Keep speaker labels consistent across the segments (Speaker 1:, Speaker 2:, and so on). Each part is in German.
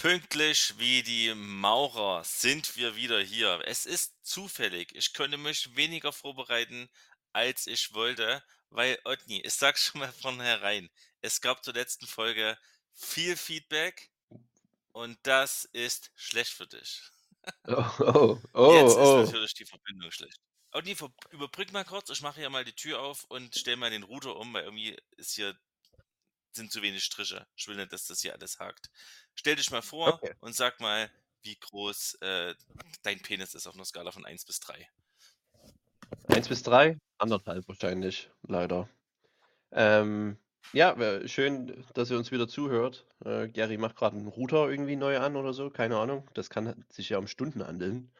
Speaker 1: Pünktlich wie die Maurer sind wir wieder hier. Es ist zufällig. Ich könnte mich weniger vorbereiten, als ich wollte, weil Otni, ich sag's schon mal von herein, es gab zur letzten Folge viel Feedback und das ist schlecht für dich.
Speaker 2: Oh, oh,
Speaker 1: Jetzt ist
Speaker 2: oh, oh.
Speaker 1: natürlich die Verbindung schlecht. Otni, überbrück mal kurz. Ich mache hier mal die Tür auf und stell mal den Router um, weil irgendwie ist hier sind zu wenig Striche. Ich will nicht, dass das hier alles hakt. Stell dich mal vor
Speaker 2: Okay.
Speaker 1: und sag mal, wie groß äh, dein Penis ist auf einer Skala von 1 bis 3.
Speaker 2: 1 bis 3? Anderthalb wahrscheinlich, leider. Ähm, ja, schön, dass ihr uns wieder zuhört. Äh, Gary macht gerade einen Router irgendwie neu an oder so, keine Ahnung. Das kann sich ja um Stunden handeln,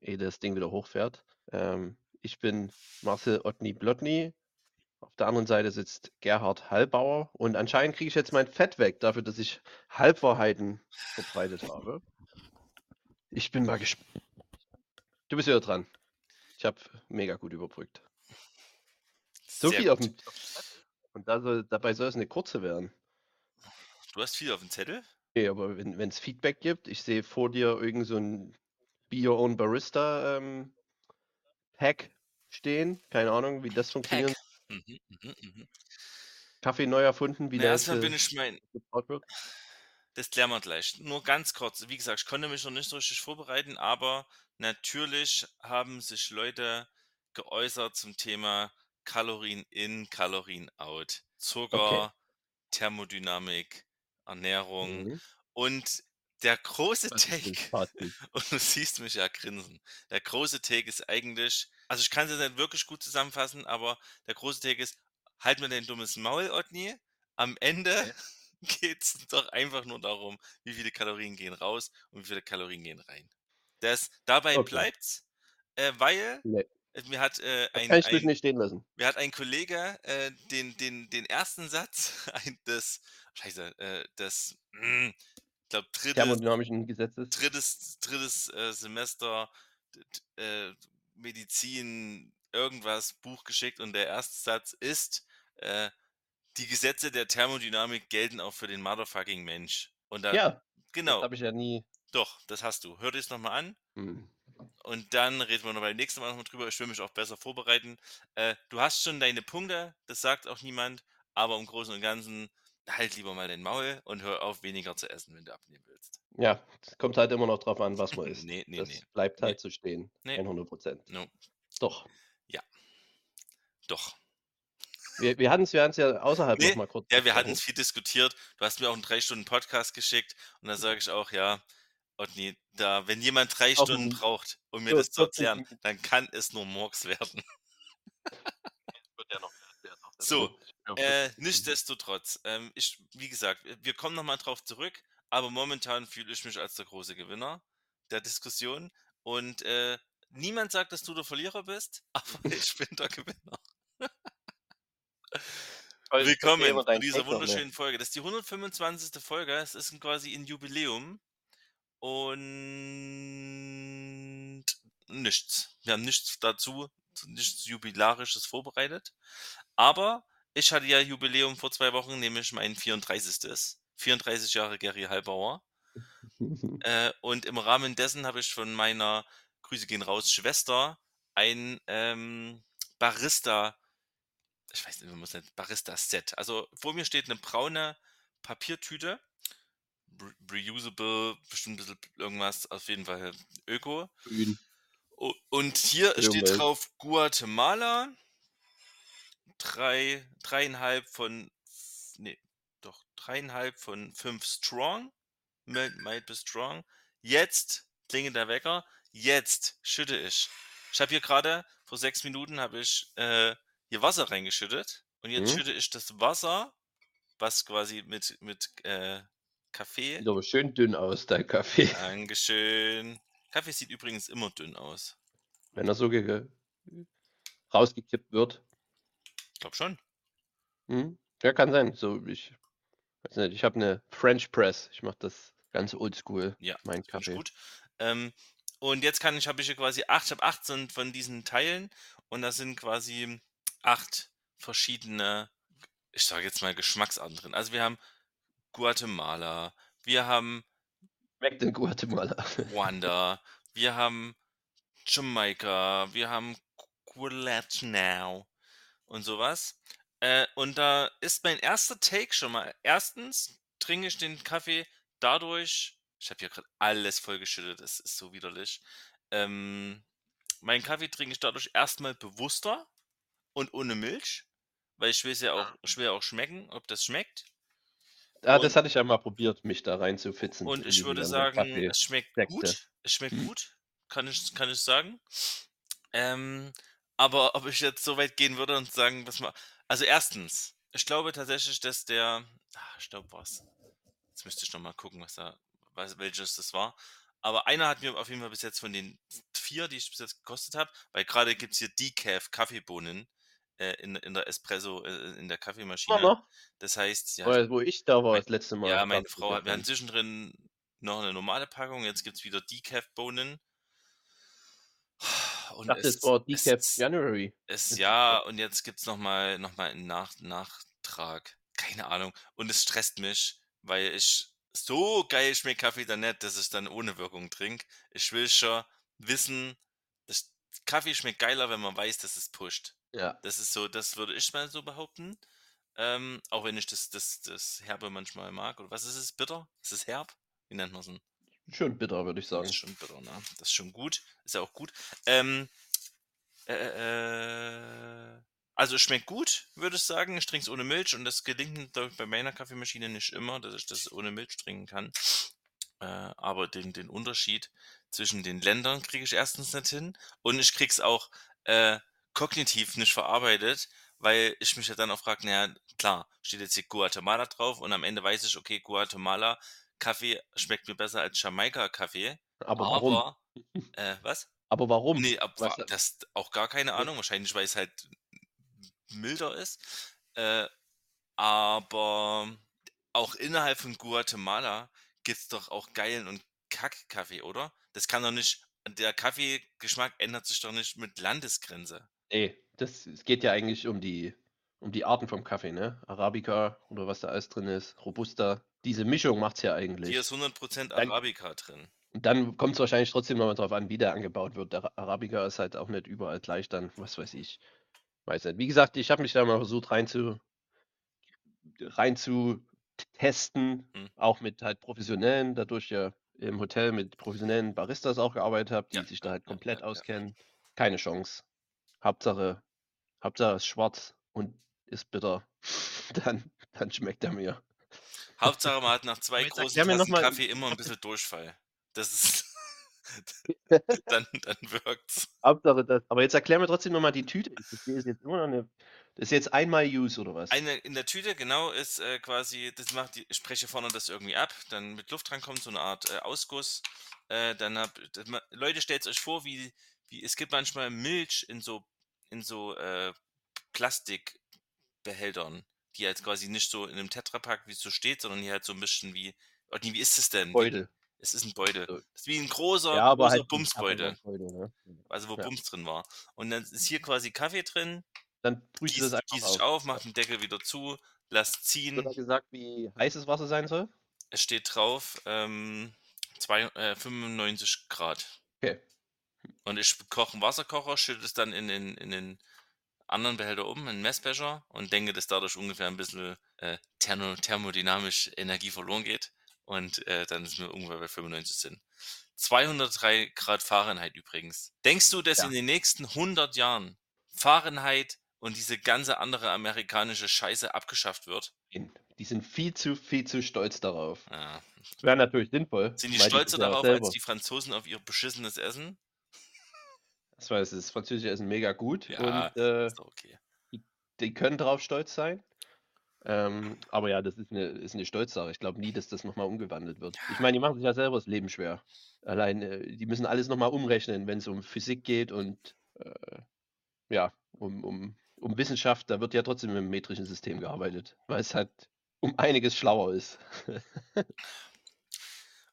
Speaker 2: ehe das Ding wieder hochfährt. Ähm, ich bin Marcel Ottny Blotny. Auf der anderen Seite sitzt Gerhard Hallbauer und anscheinend kriege ich jetzt mein Fett weg dafür, dass ich Halbwahrheiten verbreitet habe. Ich bin mal gespannt. Du bist wieder dran. Ich habe mega gut überbrückt. So
Speaker 1: Sehr
Speaker 2: viel auf
Speaker 1: gut.
Speaker 2: dem und da soll, dabei soll es eine kurze werden.
Speaker 1: Du hast viel auf dem Zettel?
Speaker 2: Okay, aber wenn es Feedback gibt, ich sehe vor dir irgend so ein Be Your Own Barista ähm, Pack stehen. Keine Ahnung, wie das funktioniert.
Speaker 1: Mhm, mhm, mhm.
Speaker 2: Kaffee neu erfunden, wie
Speaker 1: Na,
Speaker 2: der
Speaker 1: erstmal bin ich mein,
Speaker 2: gebraut wird.
Speaker 1: das klären wir gleich. Nur ganz kurz. Wie gesagt, ich konnte mich noch nicht so richtig vorbereiten, aber natürlich haben sich Leute geäußert zum Thema Kalorien in, Kalorien out. Zucker, Thermodynamik, Ernährung
Speaker 2: Mhm.
Speaker 1: und der große
Speaker 2: ist
Speaker 1: Take,
Speaker 2: Fazit?
Speaker 1: und du siehst mich ja grinsen. Der große Take ist eigentlich, also ich kann es jetzt nicht wirklich gut zusammenfassen, aber der große Take ist, halt mir dein dummes Maul, Otni. Am Ende
Speaker 2: Okay.
Speaker 1: geht es doch einfach nur darum, wie viele Kalorien gehen raus und wie viele Kalorien gehen rein. Das, dabei
Speaker 2: Okay.
Speaker 1: bleibt's, äh, weil
Speaker 2: Nee,
Speaker 1: mir hat äh,
Speaker 2: das
Speaker 1: ein,
Speaker 2: kann ich
Speaker 1: ein,
Speaker 2: nicht stehen lassen.
Speaker 1: mir hat ein Kollege äh, den, den, den ersten Satz ein, des, scheiße, äh, des, mm, ich glaube, drittes,
Speaker 2: Thermodynamischen Gesetzes.
Speaker 1: drittes, drittes äh, Semester d- d- äh, Medizin, irgendwas Buch geschickt und der erste Satz ist, äh, die Gesetze der Thermodynamik gelten auch für den motherfucking Mensch. Und da,
Speaker 2: Ja,
Speaker 1: genau,
Speaker 2: habe ich ja nie.
Speaker 1: doch, das hast du. Hör dir es nochmal an
Speaker 2: Hm.
Speaker 1: und dann reden wir noch beim nächsten Mal nochmal drüber. Ich will mich auch besser vorbereiten. Äh, du hast schon deine Punkte, das sagt auch niemand, aber im Großen und Ganzen halt lieber mal den Maul und hör auf, weniger zu essen, wenn du abnehmen willst.
Speaker 2: Ja, es kommt halt immer noch drauf an, was man isst.
Speaker 1: Nee, nee,
Speaker 2: das
Speaker 1: nee.
Speaker 2: bleibt
Speaker 1: Nee.
Speaker 2: halt so stehen.
Speaker 1: Nee.
Speaker 2: 100 Prozent.
Speaker 1: No,
Speaker 2: Doch.
Speaker 1: doch.
Speaker 2: Wir, wir hatten es wir hatten's ja außerhalb
Speaker 1: Nee,
Speaker 2: noch mal kurz.
Speaker 1: Ja, wir hatten es viel diskutiert. Du hast mir auch einen drei Stunden Podcast geschickt und da sage ich auch, ja, Otni, da, wenn jemand drei
Speaker 2: Auch
Speaker 1: Stunden braucht, um mir das zu
Speaker 2: 40
Speaker 1: erklären, dann kann es nur Murks werden.
Speaker 2: Ja
Speaker 1: So,
Speaker 2: ja,
Speaker 1: Äh,
Speaker 2: 40 Minuten.
Speaker 1: nichtsdestotrotz, ähm, ich, wie gesagt, wir kommen nochmal drauf zurück, aber momentan fühle ich mich als der große Gewinner der Diskussion und äh, niemand sagt, dass du der Verlierer bist, aber ich bin der Gewinner. Willkommen zu dieser
Speaker 2: nicht.
Speaker 1: wunderschönen Folge. Das ist die 125. Folge, es ist quasi ein Jubiläum und nichts. Wir haben nichts dazu, nichts Jubilarisches vorbereitet, aber ich hatte ja Jubiläum vor zwei Wochen, nämlich mein 34. 34 Jahre Gary Hallbauer. Äh, und im Rahmen dessen habe ich von meiner, Grüße gehen raus, Schwester, ein ähm, Barista, ich weiß nicht, wie man es nennt, Barista-Set. Also vor mir steht eine braune Papiertüte, re- reusable, bestimmt ein bisschen irgendwas, auf jeden Fall Öko.
Speaker 2: Grün.
Speaker 1: Und hier
Speaker 2: die
Speaker 1: steht drauf Guatemala, drei, dreieinhalb von, nee, doch, dreieinhalb von fünf Strong, mild, mild bis Strong. Jetzt klingelt der Wecker, jetzt schütte ich. Ich habe hier gerade, vor sechs Minuten habe ich äh, hier Wasser reingeschüttet und jetzt
Speaker 2: Mhm.
Speaker 1: schütte ich das Wasser, was quasi mit, mit äh, Kaffee,
Speaker 2: Sieht aber schön dünn aus, dein Kaffee.
Speaker 1: Dankeschön. Kaffee sieht übrigens immer dünn aus.
Speaker 2: Wenn er so ge ge- rausgekippt wird.
Speaker 1: Ich glaube schon.
Speaker 2: Hm? Ja, kann sein. So, ich weiß nicht, ich habe eine French Press. Ich mache das ganz oldschool,
Speaker 1: Ja,
Speaker 2: mein Kaffee.
Speaker 1: gut. Ähm, und jetzt kann ich, habe ich hier quasi acht, ich habe 18 von diesen Teilen und da sind quasi acht verschiedene, ich sage jetzt mal Geschmacksarten drin. Also wir haben Guatemala, wir haben
Speaker 2: Schmeckt in Guatemala.
Speaker 1: Ruanda, wir haben Jamaika, wir haben Guatemala und sowas. Äh, und da ist mein erster Take schon mal. Erstens trinke ich den Kaffee dadurch, ich habe hier gerade alles vollgeschüttet, das ist so widerlich. Ähm, meinen Kaffee trinke ich dadurch erstmal bewusster und ohne Milch, weil ich will es ja auch, ich will ja auch schmecken, ob das schmeckt.
Speaker 2: Ah,
Speaker 1: Und-
Speaker 2: das hatte ich ja mal probiert, mich da reinzufitzen.
Speaker 1: Und ich würde sagen,
Speaker 2: Kaffee-
Speaker 1: es schmeckt
Speaker 2: Sekte.
Speaker 1: gut. Es schmeckt
Speaker 2: Hm.
Speaker 1: gut, kann ich, kann ich sagen. Ähm, aber ob ich jetzt so weit gehen würde und sagen, was mal. Also erstens, ich glaube tatsächlich, dass der. Ah, ich glaube was. Jetzt müsste ich nochmal gucken, was da, was, welches das war. Aber einer hat mir auf jeden Fall bis jetzt von den vier, die ich bis jetzt gekostet habe, weil gerade gibt es hier Decaf Kaffeebohnen äh, in, in der Espresso, äh, in der Kaffeemaschine.
Speaker 2: Noch?
Speaker 1: Das heißt, ja,
Speaker 2: Weil, wo ich da war,
Speaker 1: Mein-
Speaker 2: das letzte Mal.
Speaker 1: ja, meine Frau hat, wir hatten zwischendrin noch eine normale Packung, jetzt gibt es wieder Decaf-Bohnen. Und
Speaker 2: dachte, es war Decaf
Speaker 1: es,
Speaker 2: January.
Speaker 1: es,
Speaker 2: ist
Speaker 1: ja, und jetzt gibt es nochmal noch mal einen Nach Nachtrag. Keine Ahnung. Und es stresst mich, weil ich so geil schmeckt Kaffee dann nicht, dass ich dann ohne Wirkung trinke. Ich will schon wissen, dass Kaffee schmeckt geiler, wenn man weiß, dass es pusht.
Speaker 2: Ja.
Speaker 1: Das ist so, das würde ich mal so behaupten. Ähm, auch wenn ich das, das, das Herbe manchmal mag. Oder was ist es? Bitter? Ist es herb? Wie nennt man es denn?
Speaker 2: Schon bitter, würde ich
Speaker 1: Das
Speaker 2: sagen.
Speaker 1: ist schon bitter, ne? Das ist schon gut. Ist ja auch gut. Ähm, äh, äh, also es schmeckt gut, würde ich sagen. Ich trinke es ohne Milch und das gelingt ich, bei meiner Kaffeemaschine nicht immer, dass ich das ohne Milch trinken kann. Äh, aber den, den Unterschied zwischen den Ländern kriege ich erstens nicht hin und ich krieg's auch äh, kognitiv nicht verarbeitet, weil ich mich ja dann auch frage, naja, klar, steht jetzt hier Guatemala drauf und am Ende weiß ich, okay, Guatemala Kaffee schmeckt mir besser als Jamaika Kaffee.
Speaker 2: Aber warum?
Speaker 1: Aber, äh, was?
Speaker 2: Aber warum?
Speaker 1: Nee, ab,
Speaker 2: Was-
Speaker 1: das auch gar keine Ahnung. Wahrscheinlich, weil es halt milder ist. Äh, aber auch innerhalb von Guatemala gibt's doch auch geilen und Kack-Kaffee, oder? Das kann doch nicht. Der Kaffeegeschmack ändert sich doch nicht mit Landesgrenze.
Speaker 2: Nee, das, es geht ja eigentlich um die, um die Arten vom Kaffee, ne? Arabica oder was da alles drin ist, Robusta. Diese Mischung macht's ja eigentlich.
Speaker 1: Hier ist 100%
Speaker 2: Dann-
Speaker 1: Arabica drin.
Speaker 2: Und dann kommt es wahrscheinlich trotzdem nochmal drauf an, wie der angebaut wird. Der Arabica ist halt auch nicht überall gleich dann, was weiß ich. Weiß nicht. Wie gesagt, ich habe mich da mal versucht rein zu, rein zu testen,
Speaker 1: Hm.
Speaker 2: auch mit halt professionellen, dadurch ja im Hotel mit professionellen Baristas auch gearbeitet habe, die
Speaker 1: Ja,
Speaker 2: sich da halt komplett
Speaker 1: ja, ja.
Speaker 2: auskennen. Keine Chance. Hauptsache, Hauptsache ist schwarz und ist bitter. dann, dann schmeckt er mir.
Speaker 1: Hauptsache, man hat nach zwei großen Tassen Kaffee immer ein bisschen Durchfall. Das ist. dann, dann wirkt's.
Speaker 2: Hauptsache das. Aber jetzt erklär mir trotzdem nochmal die Tüte. Das ist jetzt immer noch eine. Das ist jetzt einmal Use oder was?
Speaker 1: Eine in der Tüte, genau, ist äh, quasi, das macht die, ich spreche vorne das irgendwie ab, dann mit Luft drankommt, so eine Art äh, Ausguss. Äh, dann hab, das, Leute, stellt euch vor, wie, wie, es gibt manchmal Milch in so, in so äh, Plastikbehältern, die halt quasi nicht so in einem Tetrapack, wie es so steht, sondern die halt so ein bisschen wie, oh, nee, wie ist es denn?
Speaker 2: Beutel.
Speaker 1: es ist ein Beutel. Das ist wie ein großer,
Speaker 2: Ja,
Speaker 1: großer
Speaker 2: halt.
Speaker 1: Bumsbeutel,
Speaker 2: Beutel, ne?
Speaker 1: also wo
Speaker 2: Ja.
Speaker 1: Bums drin war. Und dann ist hier quasi Kaffee drin,
Speaker 2: Dann
Speaker 1: gießt,
Speaker 2: das
Speaker 1: gießt
Speaker 2: einfach
Speaker 1: ich
Speaker 2: auf.
Speaker 1: auf, macht den Deckel wieder zu, lasst ziehen.
Speaker 2: Wird gesagt, wie heiß das Wasser sein soll?
Speaker 1: Es steht drauf, ähm, zwei, äh, 95 Grad.
Speaker 2: Okay.
Speaker 1: Und ich koche einen Wasserkocher, schütte es dann in den, in den anderen Behälter um, in einen Messbecher und denke, dass dadurch ungefähr ein bisschen äh, thermo, thermodynamisch Energie verloren geht. Und äh, dann ist mir ungefähr bei 95 sind. 203 Grad Fahrenheit übrigens. Denkst du, dass
Speaker 2: Ja.
Speaker 1: in den nächsten 100 Jahren Fahrenheit und diese ganze andere amerikanische Scheiße abgeschafft wird?
Speaker 2: Die sind viel zu, viel zu stolz darauf.
Speaker 1: Ja.
Speaker 2: Wäre natürlich sinnvoll.
Speaker 1: Sind die stolzer darauf als die Franzosen auf ihr beschissenes Essen?
Speaker 2: Das weiß das französische Essen mega gut
Speaker 1: Ja,
Speaker 2: und äh,
Speaker 1: okay.
Speaker 2: die können drauf stolz sein. Ähm, aber ja, das ist eine, ist eine Stolzsache. Ich glaube nie, dass das nochmal umgewandelt wird. Ich meine, die machen sich ja selber das Leben schwer. Allein, äh, die müssen alles nochmal umrechnen, wenn es um Physik geht und äh, ja, um, um, um Wissenschaft. Da wird ja trotzdem im metrischen System gearbeitet, weil es halt um einiges schlauer ist.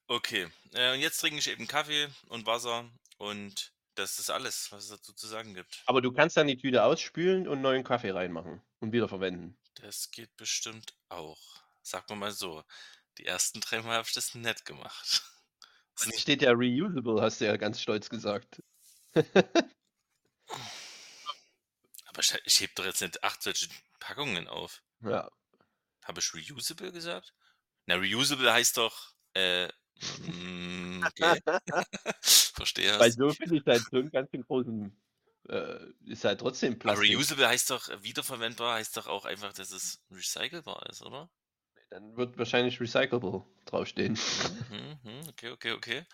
Speaker 1: Okay, äh, und jetzt trinke ich eben Kaffee und Wasser und das ist alles, was es dazu zu sagen gibt.
Speaker 2: Aber du kannst dann die Tüte ausspülen und neuen Kaffee reinmachen und wieder verwenden.
Speaker 1: Das geht bestimmt auch. Sag mal mal so, die ersten drei Mal habe ich das nett gemacht. Ist
Speaker 2: Es steht ja reusable, hast du ja ganz stolz gesagt.
Speaker 1: aber ich, ich heb doch jetzt nicht acht solche Packungen auf.
Speaker 2: Ja.
Speaker 1: Habe ich reusable gesagt? Na, reusable heißt doch, äh, mm, okay. Verstehe.
Speaker 2: Weil so finde ich halt so einen ganz großen, äh, ist halt trotzdem
Speaker 1: Aber
Speaker 2: Plastik.
Speaker 1: reusable heißt doch, äh, wiederverwendbar heißt doch auch einfach, dass es recycelbar ist, oder?
Speaker 2: Dann wird wahrscheinlich recyclable draufstehen.
Speaker 1: Mhm, mhm, okay, okay, okay.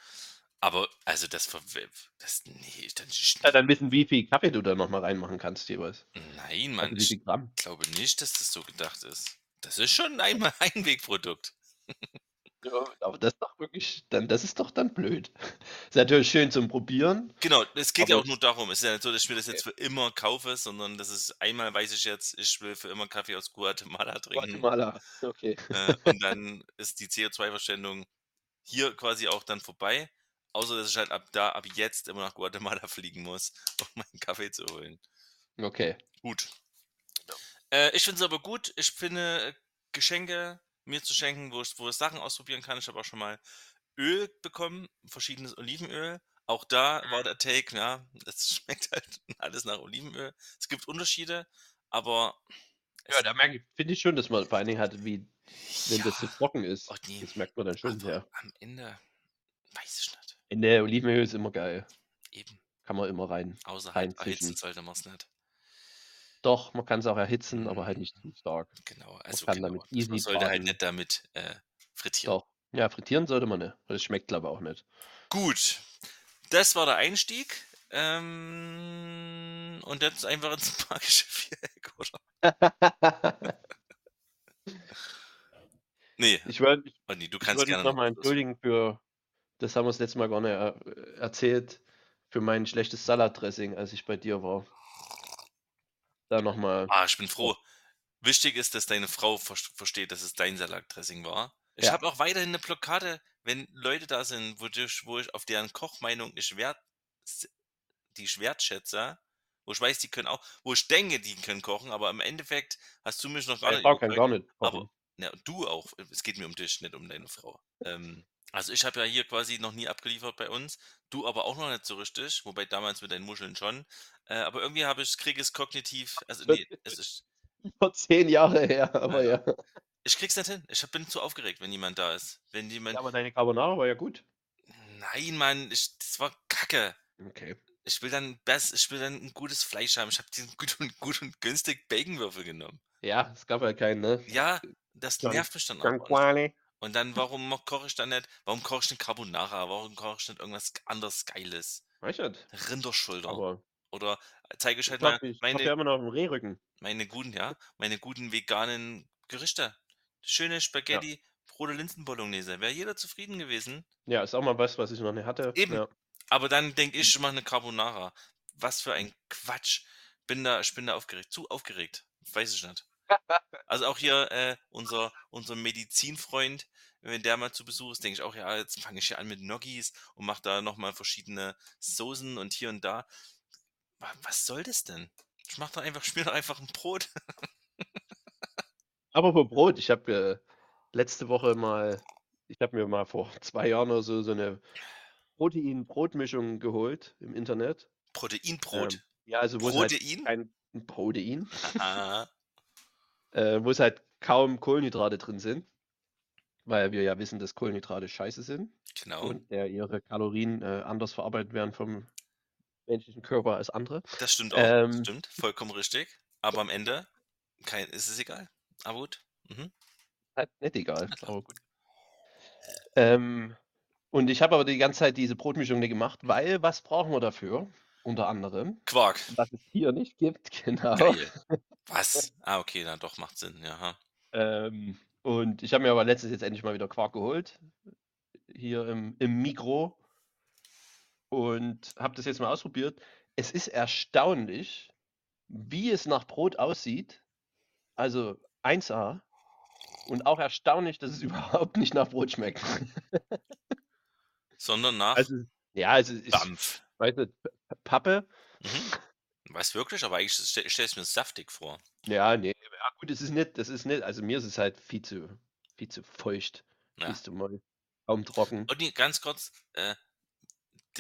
Speaker 1: Aber, also das, das nee, dann,
Speaker 2: Ja, dann wissen, wie viel Kaffee du da nochmal reinmachen kannst jeweils.
Speaker 1: nein, Mann,
Speaker 2: Also
Speaker 1: ich glaube nicht, dass das so gedacht ist. Das ist schon ein Einwegprodukt.
Speaker 2: Ja, aber das ist doch wirklich, dann, das ist doch dann blöd. Ist natürlich schön zum Probieren.
Speaker 1: Genau, es geht ja auch nur darum. Es ist ja nicht so, dass ich mir das jetzt für immer kaufe, sondern das ist einmal weiß ich jetzt, ich will für immer Kaffee aus Guatemala trinken.
Speaker 2: Guatemala. Okay.
Speaker 1: Äh, und dann ist die CO2-Verschwendung hier quasi auch dann vorbei. Außer dass ich halt ab da, ab jetzt immer nach Guatemala fliegen muss, um meinen Kaffee zu holen.
Speaker 2: Okay.
Speaker 1: Gut. Äh, ich finde es aber gut. Ich finde Geschenke mir zu schenken, wo ich, wo ich Sachen ausprobieren kann. Ich habe auch schon mal Öl bekommen, verschiedenes Olivenöl. Auch da war der Take, ja, es schmeckt halt alles nach Olivenöl. Es gibt Unterschiede, aber
Speaker 2: Ja, da merke ich, finde ich schon, dass man vor allen Dingen hat, wie, wenn das
Speaker 1: ja,
Speaker 2: trocken ist.
Speaker 1: oh nee,
Speaker 2: Das merkt man dann schon
Speaker 1: aber
Speaker 2: sehr.
Speaker 1: am Ende weiß ich nicht.
Speaker 2: In der Olivenöl ist immer geil.
Speaker 1: Eben,
Speaker 2: Kann man immer rein,
Speaker 1: außer halt erhitzen
Speaker 2: reinzischen.
Speaker 1: sollte man es nicht.
Speaker 2: Doch, man kann es auch erhitzen, aber halt nicht zu stark.
Speaker 1: Genau,
Speaker 2: Man
Speaker 1: also
Speaker 2: kann
Speaker 1: genau.
Speaker 2: damit
Speaker 1: man sollte halt nicht damit äh, frittieren.
Speaker 2: Doch. Ja, frittieren sollte man nicht. Das schmeckt glaube ich auch nicht.
Speaker 1: Gut, das war der Einstieg. Ähm, und jetzt einfach ins magische Viereck, oder? Nee,
Speaker 2: ich wollte
Speaker 1: du kannst
Speaker 2: wollte mich
Speaker 1: gerne
Speaker 2: nochmal entschuldigen für, das haben wir das letzte Mal gar nicht er, erzählt, für mein schlechtes Salatdressing, als ich bei dir war. Da nochmal.
Speaker 1: Ah, ich bin froh. Wichtig ist, dass deine Frau ver versteht, dass es dein Salatdressing war. Ich
Speaker 2: Ja.
Speaker 1: habe auch weiterhin eine Blockade, wenn Leute da sind, wo ich, wo ich auf deren Kochmeinung ich wert, die ich wertschätze, wo ich weiß, die können auch, wo ich denke, die können kochen, aber im Endeffekt hast du mich noch gar
Speaker 2: Meine
Speaker 1: nicht
Speaker 2: Frau kann gar nicht kochen.
Speaker 1: Aber und du auch. Es geht mir um dich, nicht um deine Frau. Ähm, also ich habe ja hier quasi noch nie abgeliefert bei uns. Du aber auch noch nicht so richtig, wobei damals mit deinen Muscheln schon. Äh, aber irgendwie habe ich, kriege es kognitiv, also nee, es ist,
Speaker 2: Vor zehn Jahre her, aber ja.
Speaker 1: ich krieg's nicht hin. Ich hab- bin zu aufgeregt, wenn jemand da ist. Wenn jemand,
Speaker 2: Ja, aber deine Carbonara war ja gut.
Speaker 1: nein, Mann, ich, das war kacke.
Speaker 2: Okay.
Speaker 1: Ich will dann best, ich will dann ein gutes Fleisch haben. Ich habe den gut und gut und günstig Baconwürfel genommen.
Speaker 2: Ja, es gab ja keinen, ne?
Speaker 1: Ja, das
Speaker 2: Dann-
Speaker 1: nervt mich dann auch.
Speaker 2: Quali.
Speaker 1: Und dann, warum koche ich dann nicht? Warum koche ich nicht Carbonara? Warum koche ich nicht irgendwas anderes Geiles?
Speaker 2: Weiß ich nicht.
Speaker 1: Rinderschulter.
Speaker 2: Aber
Speaker 1: Oder zeige ich
Speaker 2: ich
Speaker 1: halt mal
Speaker 2: hab, ich
Speaker 1: meine,
Speaker 2: ja immer noch einen Rehrücken.
Speaker 1: meine guten, ja, meine guten veganen Gerichte. Schöne Spaghetti, Brote Linsenbolognese. Wäre jeder zufrieden gewesen.
Speaker 2: Ja, ist auch mal was, was ich noch nicht hatte.
Speaker 1: Eben.
Speaker 2: Ja.
Speaker 1: Aber dann denke ich, ich mache eine Carbonara. Was für ein Quatsch. Bin da, ich bin da aufgeregt. Zu aufgeregt. Weiß ich nicht. Also auch hier äh, unser, unser Medizinfreund, wenn der mal zu Besuch ist, denke ich auch, ja, jetzt fange ich hier an mit Gnocchis und mache da nochmal verschiedene Soßen und hier und da. Wa- Was soll das denn? Ich mache doch einfach, schmier doch einfach ein Brot.
Speaker 2: Aber für Brot, ich habe äh, letzte Woche mal, ich habe mir mal vor zwei Jahren oder so so eine Protein-Brotmischung geholt im Internet.
Speaker 1: Proteinbrot.
Speaker 2: Ähm, ja, also wo halt
Speaker 1: Protein?
Speaker 2: kein Protein,
Speaker 1: Ah,
Speaker 2: äh, wo es halt kaum Kohlenhydrate drin sind, weil wir ja wissen, dass Kohlenhydrate scheiße sind
Speaker 1: genau.
Speaker 2: und äh, ihre Kalorien äh, anders verarbeitet werden vom menschlichen Körper als andere.
Speaker 1: Das stimmt auch. das
Speaker 2: Ähm,
Speaker 1: stimmt. Vollkommen richtig. Aber am Ende kein, ist es egal. Aber gut. Mhm.
Speaker 2: Halt nicht egal,
Speaker 1: klar.
Speaker 2: aber gut. Ähm, und ich habe aber die ganze Zeit diese Brotmischung nicht gemacht, weil was brauchen wir dafür? Unter anderem,
Speaker 1: Quark.
Speaker 2: was es hier nicht gibt, genau.
Speaker 1: Geil. Was? Ah, okay, dann doch macht Sinn. Ja. ha.
Speaker 2: Ähm, und ich habe mir aber letztens jetzt endlich mal wieder Quark geholt, hier im, im Mikro und habe das jetzt mal ausprobiert. Es ist erstaunlich, wie es nach Brot aussieht. Also 1A. Und auch erstaunlich, dass es überhaupt nicht nach Brot schmeckt.
Speaker 1: Sondern nach
Speaker 2: Also, ja, also ich
Speaker 1: Dampf.
Speaker 2: weiß nicht, P- Pappe.
Speaker 1: Mhm. Weiß wirklich, aber eigentlich stelle stell ich mir saftig vor.
Speaker 2: Ja, nee, ja gut, es ist nicht, das ist nicht, also mir ist es halt viel zu, viel zu feucht,
Speaker 1: Ja.
Speaker 2: viel zu moll. kaum trocken.
Speaker 1: Und nee, ganz kurz, äh,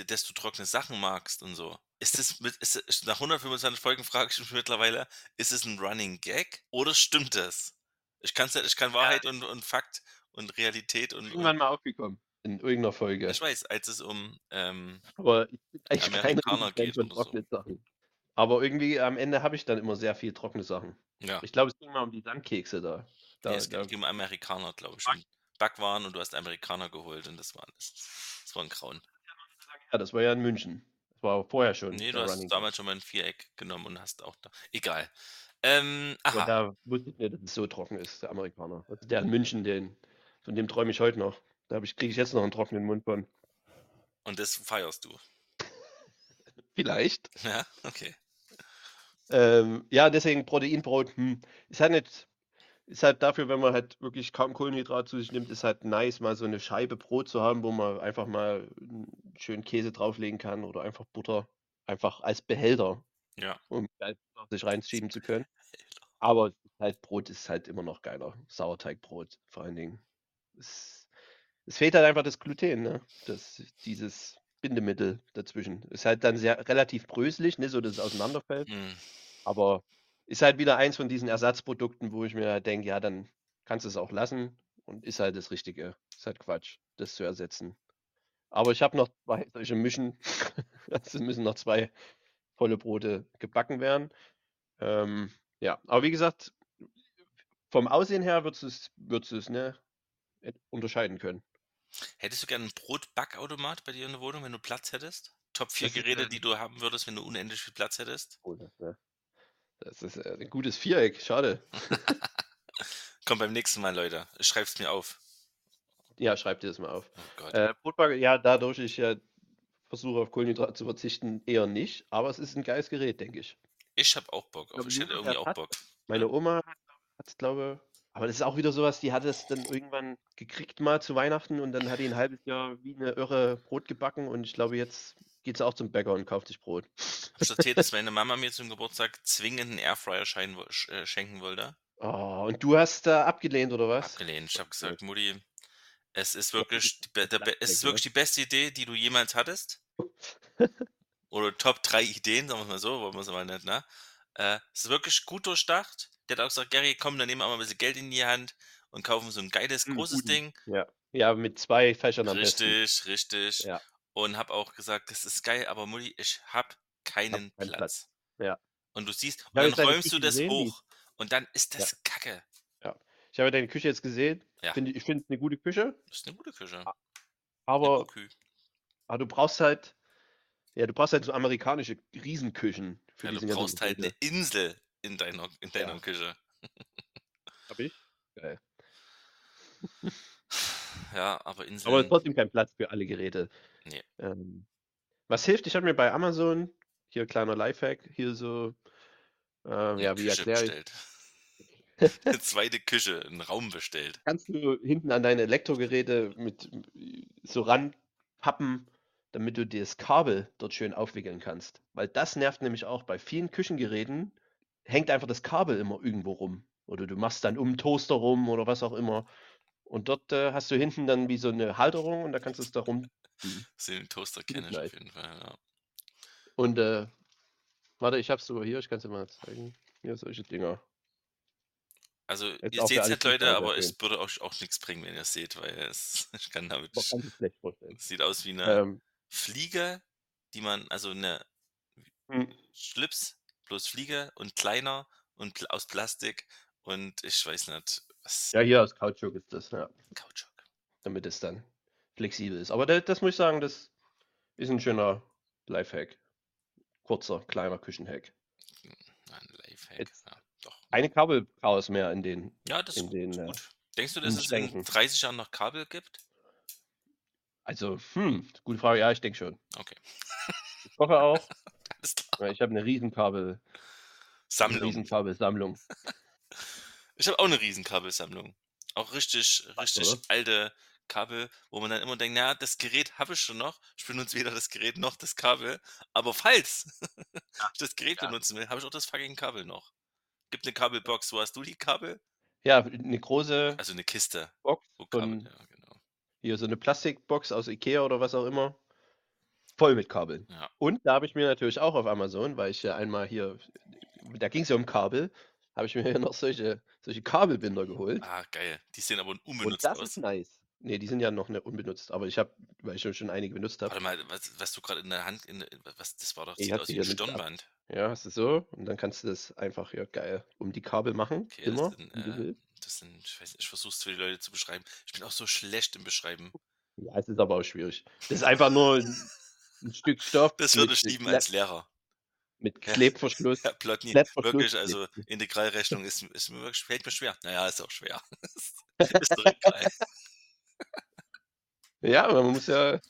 Speaker 1: dass du trockene Sachen magst und so. Ist es mit, ist, es- nach 125 Folgen frage ich mich mittlerweile, ist es ein Running Gag oder stimmt das? Ich kann's ja, ich kann Wahrheit und, und Fakt und Realität und,
Speaker 2: Irgendwann
Speaker 1: und
Speaker 2: mal aufgekommen in irgendeiner Folge.
Speaker 1: ich weiß, als es um ähm,
Speaker 2: Aber ich bin eigentlich kein
Speaker 1: Amerikaner
Speaker 2: Fan
Speaker 1: geht
Speaker 2: von
Speaker 1: so.
Speaker 2: Sachen. Aber irgendwie am Ende habe ich dann immer sehr viel trockene Sachen.
Speaker 1: ja,
Speaker 2: Ich glaube, es ging mal um die Sandkekse da. da,
Speaker 1: nee, es ging um Amerikaner, glaube ich. Backwaren und du hast Amerikaner geholt und das war alles. Das war ein Grauen.
Speaker 2: ja, das war ja in München. Das war vorher schon.
Speaker 1: Nee, du hast
Speaker 2: Running
Speaker 1: damals schon mal ein Viereck genommen und hast auch da. Egal. Ähm,
Speaker 2: Gag. Aber
Speaker 1: aha.
Speaker 2: da wusste ich dass es so trocken ist, der Amerikaner. Also der in München, den, von dem träume ich heute noch. Da kriege ich jetzt noch einen trockenen Mund von.
Speaker 1: Und das feierst du.
Speaker 2: Vielleicht.
Speaker 1: Ja, okay.
Speaker 2: Ähm, ja, deswegen Proteinbrot, hm, ist halt nicht, ist halt dafür, wenn man halt wirklich kaum Kohlenhydrat zu sich nimmt, ist halt nice, mal so eine Scheibe Brot zu haben, wo man einfach mal schönen Käse drauflegen kann oder einfach Butter, einfach als Behälter,
Speaker 1: Ja.
Speaker 2: um halt sich reinschieben zu können. Aber halt Brot ist halt immer noch geiler. Sauerteigbrot vor allen Dingen. Es, es fehlt halt einfach das Gluten, ne? Das, dieses Bindemittel dazwischen. Ist halt dann sehr relativ bröselig, ne? So dass es auseinanderfällt.
Speaker 1: Hm.
Speaker 2: Aber ist halt wieder eins von diesen Ersatzprodukten, wo ich mir halt denke, ja, dann kannst du es auch lassen und ist halt das Richtige. Ist halt Quatsch, das zu ersetzen. Aber ich habe noch zwei solche Mischen. Es müssen noch zwei volle Brote gebacken werden. Ähm, ja, aber wie gesagt, vom Aussehen her würdest du es, ne, unterscheiden können.
Speaker 1: Hättest du gerne einen Brotbackautomat bei dir in der Wohnung, wenn du Platz hättest? Top 4
Speaker 2: Das ist,
Speaker 1: Geräte,
Speaker 2: äh,
Speaker 1: die du haben würdest, wenn du unendlich viel Platz hättest?
Speaker 2: Oh, das, das ist äh, ein gutes Viereck, schade.
Speaker 1: Komm beim nächsten Mal, Leute. Ich schreib's mir auf.
Speaker 2: Ja, schreib dir das mal auf.
Speaker 1: Oh Gott.
Speaker 2: Äh, Brotbacke, ja, dadurch ich ja versuche auf Kohlenhydrate zu verzichten, eher nicht. Aber es ist ein geiles Gerät, denke ich.
Speaker 1: Ich hab auch Bock auf.
Speaker 2: glaube,
Speaker 1: Ich hätte irgendwie auch
Speaker 2: hat-
Speaker 1: Bock.
Speaker 2: Meine Oma hat es, glaube aber das ist auch wieder sowas, die hat es dann irgendwann gekriegt mal zu Weihnachten und dann hat die ein halbes Jahr wie eine irre Brot gebacken und ich glaube, jetzt geht sie auch zum Bäcker und kauft sich Brot.
Speaker 1: Hab ich erzählt, dass meine Mama mir zum Geburtstag zwingend einen Airfryer äh, schenken wollte?
Speaker 2: Oh, und du hast da abgelehnt, oder was?
Speaker 1: Abgelehnt. Ich habe gesagt, Mutti, es ist wirklich, die, der, es ist wirklich die beste Idee, die du jemals hattest. Oder Top 3 Ideen, sagen wir mal so, wollen wir es mal nicht, ne? Äh, es ist wirklich gut durchdacht. Der hat auch gesagt, Gary, komm, dann nehmen wir mal ein bisschen Geld in die Hand und kaufen so ein geiles,
Speaker 2: Hm,
Speaker 1: großes
Speaker 2: guten.
Speaker 1: Ding.
Speaker 2: Ja. Ja, mit zwei Fächern am besten.
Speaker 1: Richtig, richtig.
Speaker 2: Ja.
Speaker 1: Und habe auch gesagt, das ist geil, aber Mutti, ich hab keinen
Speaker 2: keinen
Speaker 1: Platz.
Speaker 2: Platz. Ja.
Speaker 1: Und du siehst, und
Speaker 2: hab
Speaker 1: dann räumst du das
Speaker 2: gesehen,
Speaker 1: hoch. Und dann ist das Kacke.
Speaker 2: Ich habe deine Küche jetzt gesehen.
Speaker 1: Ja.
Speaker 2: Find, ich finde es eine gute Küche,
Speaker 1: Das ist eine gute Küche.
Speaker 2: Aber, aber du brauchst halt, ja, du brauchst halt so amerikanische Riesenküchen für
Speaker 1: Ja, du brauchst halt eine Insel in deiner, in deiner
Speaker 2: Ja.
Speaker 1: Küche.
Speaker 2: Hab ich? Geil.
Speaker 1: Ja, aber
Speaker 2: Aber
Speaker 1: Inseln.
Speaker 2: trotzdem kein Platz für alle Geräte.
Speaker 1: Nee.
Speaker 2: Ähm, was hilft? Ich habe mir bei Amazon, hier kleiner Lifehack, hier so, äh,
Speaker 1: eine
Speaker 2: ja, wie
Speaker 1: Küche
Speaker 2: erkläre ich?
Speaker 1: Eine zweite Küche, einen Raum bestellt.
Speaker 2: Kannst du hinten an deine Elektrogeräte mit so ranpappen, damit du das Kabel dort schön aufwickeln kannst. Weil das nervt nämlich auch bei vielen Küchengeräten, hängt einfach das Kabel immer irgendwo rum. Oder du machst dann um den Toaster rum oder was auch immer. Und dort äh, hast du hinten dann wie so eine Halterung und da kannst du es da rum.
Speaker 1: Das den Toaster kenne
Speaker 2: ich
Speaker 1: ich auf jeden Fall. Ja.
Speaker 2: Und äh, warte, ich hab's sogar hier, ich kann es dir mal zeigen. Hier solche Dinger.
Speaker 1: Also,
Speaker 2: Jetzt
Speaker 1: ihr seht es nicht, Leute, aber es würde euch auch nichts bringen, wenn ihr es seht, weil es, ich kann damit.
Speaker 2: Man kann schlecht vorstellen.
Speaker 1: Es sieht aus wie eine
Speaker 2: Ähm,
Speaker 1: Fliege, die man, also eine
Speaker 2: hm,
Speaker 1: Schlips, bloß Fliege und kleiner und pl aus Plastik und ich weiß nicht, was.
Speaker 2: ja, hier aus Kautschuk ist das, ja.
Speaker 1: Kautschuk.
Speaker 2: damit es dann flexibel ist. Aber da, das muss ich sagen, das ist ein schöner Lifehack. Kurzer, kleiner Küchenhack.
Speaker 1: Ein Lifehack.
Speaker 2: Jetzt-
Speaker 1: Ja, doch.
Speaker 2: Keine Kabelchaos mehr in den.
Speaker 1: Ja, das
Speaker 2: in
Speaker 1: ist
Speaker 2: den,
Speaker 1: gut.
Speaker 2: äh,
Speaker 1: gut. Denkst du, dass es in
Speaker 2: Schränken.
Speaker 1: 30 Jahren noch Kabel gibt?
Speaker 2: Also, hm, gute Frage. Ja, ich denke schon.
Speaker 1: Okay.
Speaker 2: Ich hoffe auch. Ich habe eine Riesenkabel, eine
Speaker 1: Sammlung.
Speaker 2: Riesenkabelsammlung.
Speaker 1: Ich habe auch eine Riesenkabelsammlung. Auch richtig, richtig
Speaker 2: oder?
Speaker 1: alte Kabel, wo man dann immer denkt, na, das Gerät habe ich schon noch. Ich benutze weder das Gerät noch das Kabel. Aber falls ich das Gerät
Speaker 2: Ja.
Speaker 1: benutzen will, habe ich auch das fucking Kabel noch. Gibt eine Kabelbox. Wo hast du die Kabel?
Speaker 2: Ja, eine große
Speaker 1: Also eine Kiste.
Speaker 2: Box
Speaker 1: Wo Kabel, ja, genau.
Speaker 2: hier so 'ne Plastikbox aus Ikea oder was auch immer. Voll mit Kabeln.
Speaker 1: Ja.
Speaker 2: Und da habe ich mir natürlich auch auf Amazon, weil ich ja einmal hier da ging's ja um Kabel, habe ich mir hier noch solche solche Kabelbinder geholt.
Speaker 1: Ah, geil. Die sehen aber unbenutzt
Speaker 2: das
Speaker 1: aus.
Speaker 2: ist nice. Ne, die sind ja noch, ne, unbenutzt, aber ich habe weil ich schon einige benutzt habe.
Speaker 1: Warte mal, was was du grade in der Hand in was das war doch
Speaker 2: Ich
Speaker 1: sieht aus wie 'n
Speaker 2: hier links ab.
Speaker 1: Stirnband.
Speaker 2: Ja, hast du so und dann kannst du das einfach hier geil um die Kabel machen,
Speaker 1: Okay, das
Speaker 2: immer,
Speaker 1: sind,
Speaker 2: wie du
Speaker 1: äh das sind ich weiß nicht, ich versuche es für die Leute zu beschreiben. Ich bin auch so schlecht im Beschreiben.
Speaker 2: Ja, es ist aber auch schwierig. Das ist einfach nur 'n 'n Stück Stoff
Speaker 1: Das würde ich lieben als Lehrer.
Speaker 2: mit
Speaker 1: Ja.
Speaker 2: Klettverschluss
Speaker 1: Ja, Plotny,
Speaker 2: Klettverschluss
Speaker 1: wirklich, also. Integralrechnung ist ist mir wirklich fällt mir schwer. Na ja, ist auch schwer. Ist doch egal.
Speaker 2: Ja, aber man muss ja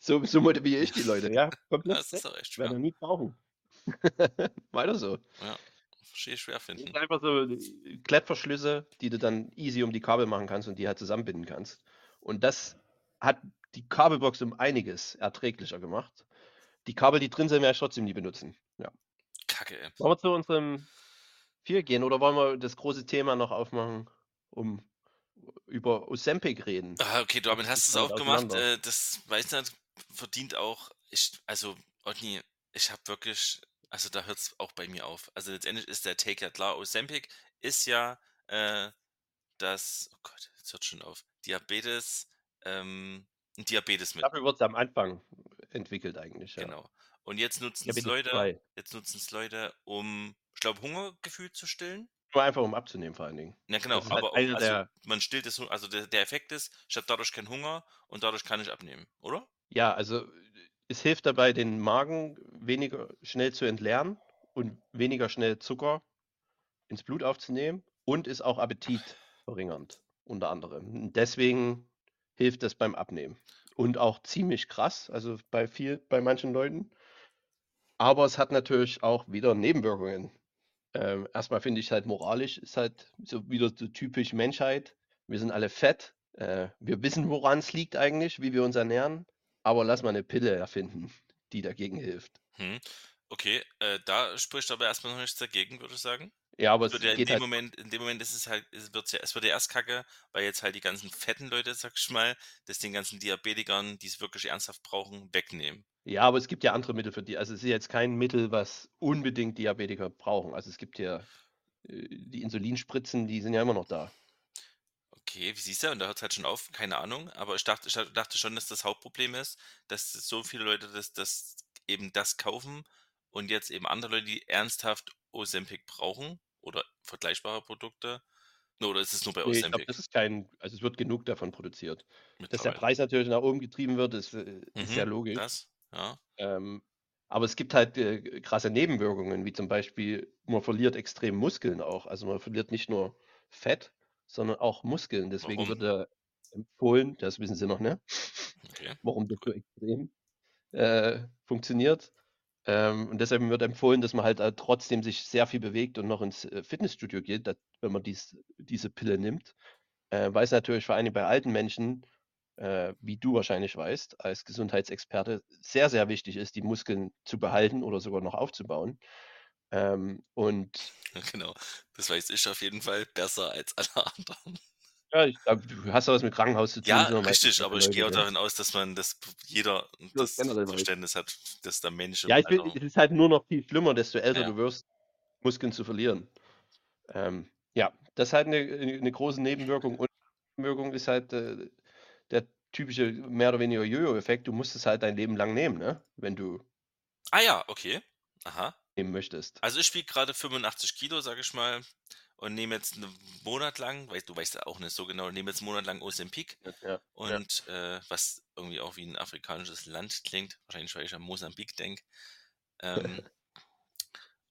Speaker 2: so so motiviere ich die Leute, ja. Komplett
Speaker 1: Ja, es ist auch echt
Speaker 2: werden
Speaker 1: schwer.
Speaker 2: wir nie brauchen. Weiter so.
Speaker 1: Ja, verstehe ich schwer
Speaker 2: Das
Speaker 1: finden.
Speaker 2: sind einfach so, äh, Klettverschlüsse, die du dann easy um die Kabel machen kannst und die halt zusammenbinden kannst. Und das hat die Kabelbox um einiges erträglicher gemacht. Die Kabel, die drin sind, werde ich trotzdem nie benutzen. Ja.
Speaker 1: Kacke, ey.
Speaker 2: Wollen wir zu unserem 4 gehen oder wollen wir das große Thema noch aufmachen, um über Ozempic reden?
Speaker 1: Ah, okay, damit hast du's
Speaker 2: weit
Speaker 1: aufgemacht.
Speaker 2: auseinander.
Speaker 1: Äh, das weiß nicht, verdient auch ich also, Otni, ich habe wirklich also, da hört's auch bei mir auf. Also, letztendlich ist der Take ja klar. Ozempic ist ja, äh, das oh Gott, jetzt hört's schon auf. Diabetes ähm, 'n Diabetesmittel.
Speaker 2: Dafür wurd's am Anfang entwickelt eigentlich, ja.
Speaker 1: Genau. Und jetzt nutzen's
Speaker 2: Diabetes
Speaker 1: Leute
Speaker 2: 2.
Speaker 1: jetzt nutzen's Leute, um, ich glaube, Hungergefühl zu stillen?
Speaker 2: Nur einfach, um abzunehmen vor allen Dingen.
Speaker 1: Ja, genau,
Speaker 2: ist halt
Speaker 1: aber auch also,
Speaker 2: der
Speaker 1: man stillt das Hu also, der der Effekt ist, ich habe dadurch keinen Hunger und dadurch kann ich abnehmen, oder?
Speaker 2: Ja, also, es hilft dabei, den Magen weniger schnell zu entleeren und weniger schnell Zucker ins Blut aufzunehmen und ist auch appetitverringernd, unter anderem. Deswegen hilft das beim Abnehmen. Und auch ziemlich krass, also, bei viel bei manchen Leuten. Aber es hat natürlich auch wieder Nebenwirkungen. Ähm, erst mal finde ich halt moralisch ist halt so wieder so typisch Menschheit. Wir sind alle fett. Äh, wir wissen, woran's liegt eigentlich, wie wir uns ernähren, aber lass mal 'ne Pille erfinden, die dagegen hilft.
Speaker 1: Mhm. Okay, äh, da spricht aber erst mal noch nichts dagegen, würde ich sagen.
Speaker 2: Ja, aber
Speaker 1: Es
Speaker 2: es
Speaker 1: wird ja in dem
Speaker 2: halt
Speaker 1: Moment in dem Moment ist es halt es wird's ja es wird ja erst kacke, weil jetzt halt die ganzen fetten Leute, sage ich mal, das den ganzen Diabetikern, die's wirklich ernsthaft brauchen, wegnehmen.
Speaker 2: Ja, aber es gibt ja andere Mittel für die also, es ist jetzt kein Mittel, was unbedingt Diabetiker brauchen. Also, es gibt ja, äh, die Insulinspritzen, die sind ja immer noch da.
Speaker 1: Okay, wie siehst du? Und da hört's halt schon auf, keine Ahnung. Aber ich dachte ich da dachte schon, dass das Hauptproblem ist, dass so viele Leute das das eben das kaufen und jetzt eben andere Leute, die ernsthaft Ozempic brauchen oder vergleichbare Produkte. Oder ist es nur bei
Speaker 2: Ne, ich glaube,
Speaker 1: Ozempic?
Speaker 2: das ist kein also, es wird genug davon produziert. Dass der. Preis natürlich nach oben getrieben wird, ist äh, ist ja
Speaker 1: Mhm,
Speaker 2: logisch.
Speaker 1: das, ja.
Speaker 2: Ähm, aber es gibt halt, äh, krasse Nebenwirkungen, wie zum Beispiel, man verliert extrem Muskeln auch. Also, man verliert nicht nur Fett, sondern auch Muskeln. Deswegen
Speaker 1: Warum?
Speaker 2: wird da empfohlen das wissen sie noch, ne?
Speaker 1: Okay,
Speaker 2: Warum das so extrem, äh, funktioniert. Ähm, und deshalb wird empfohlen, dass man halt, äh, trotzdem sich sehr viel bewegt und noch ins, äh, Fitnessstudio geht, da wenn man dies diese Pille nimmt. Äh, weil's natürlich vor Dingen bei alten Menschen, äh, wie du wahrscheinlich weißt, als Gesundheitsexperte, sehr, sehr wichtig ist, die Muskeln zu behalten oder sogar noch aufzubauen. Ähm, und
Speaker 1: genau. Das weiß ich auf jeden Fall besser als alle anderen.
Speaker 2: Ja, ich glaube, du hast ja was mit Krankenhaus zu tun,
Speaker 1: Ja, richtig, aber ich gehe auch davon aus, dass man dass p jeder das
Speaker 2: das.
Speaker 1: Verständnis hat, dass der Mensch
Speaker 2: Ja, ich
Speaker 1: Alter
Speaker 2: es ist halt nur noch viel schlimmer, desto älter
Speaker 1: Ja.
Speaker 2: du wirst, Muskeln zu verlieren. Ähm, ja, das ist halt 'ne äh, 'ne große Nebenwirkung und Nebenwirkung ist halt, äh, der typische mehr oder weniger Jojo-Effekt. Du musst es halt dein Leben lang nehmen, ne, wenn du
Speaker 1: Ah ja, okay. Aha.
Speaker 2: nehmen möchtest.
Speaker 1: Also, ich wiege grade 85 Kilo, sage ich mal, und nehme jetzt 'n Monat lang weil du weißt ja auch nicht so genau nehme jetzt 'n Monat lang Ozempic
Speaker 2: Ja, ja, ja.
Speaker 1: und, äh, was irgendwie auch wie 'n afrikanisches Land klingt, wahrscheinlich, weil ich an Mosambik denke. Ähm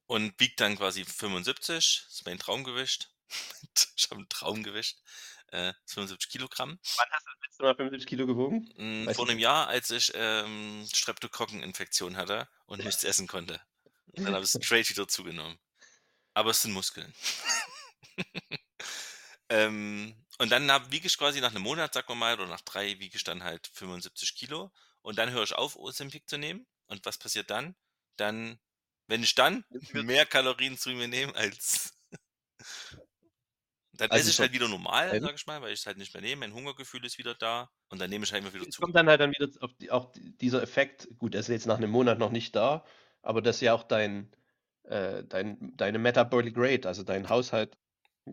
Speaker 1: und wiege dann quasi 75, ist mein Traumgewicht. Ich habe 'n Traumgewicht, äh, 75 Kilogramm.
Speaker 2: Wann hast du das letzte Mal 75 Kilo gewogen?
Speaker 1: Hm,
Speaker 2: Weißt
Speaker 1: vor
Speaker 2: du
Speaker 1: 'nem Jahr, als ich, ähm, Streptokokkeninfektion hatte und nichts essen konnte. Und dann habe ich straight wieder zugenommen. Aber es sind Muskeln. Ähm, und dann wiege ich quasi nach 'nem Monat, sagen wir mal, oder nach 3 wiege ich dann halt 75 Kilo und dann höre ich auf, Ozempic zu nehmen. Und was passiert dann? Dann wenn ich dann mehr Kalorien zu mir nehme als Dann
Speaker 2: Also
Speaker 1: esse ich halt wieder normal,
Speaker 2: Ein
Speaker 1: sage ich mal, weil ich es halt nicht mehr nehme. Mein Hungergefühl ist wieder da und dann nehme ich halt immer wieder
Speaker 2: Es
Speaker 1: zu.
Speaker 2: kommt dann halt dann wieder die auch die dieser Effekt gut, der ist jetzt nach 'nem Monat noch nicht da, aber dass ja auch dein äh, dein deine Metabolic Rate, also dein Haushalt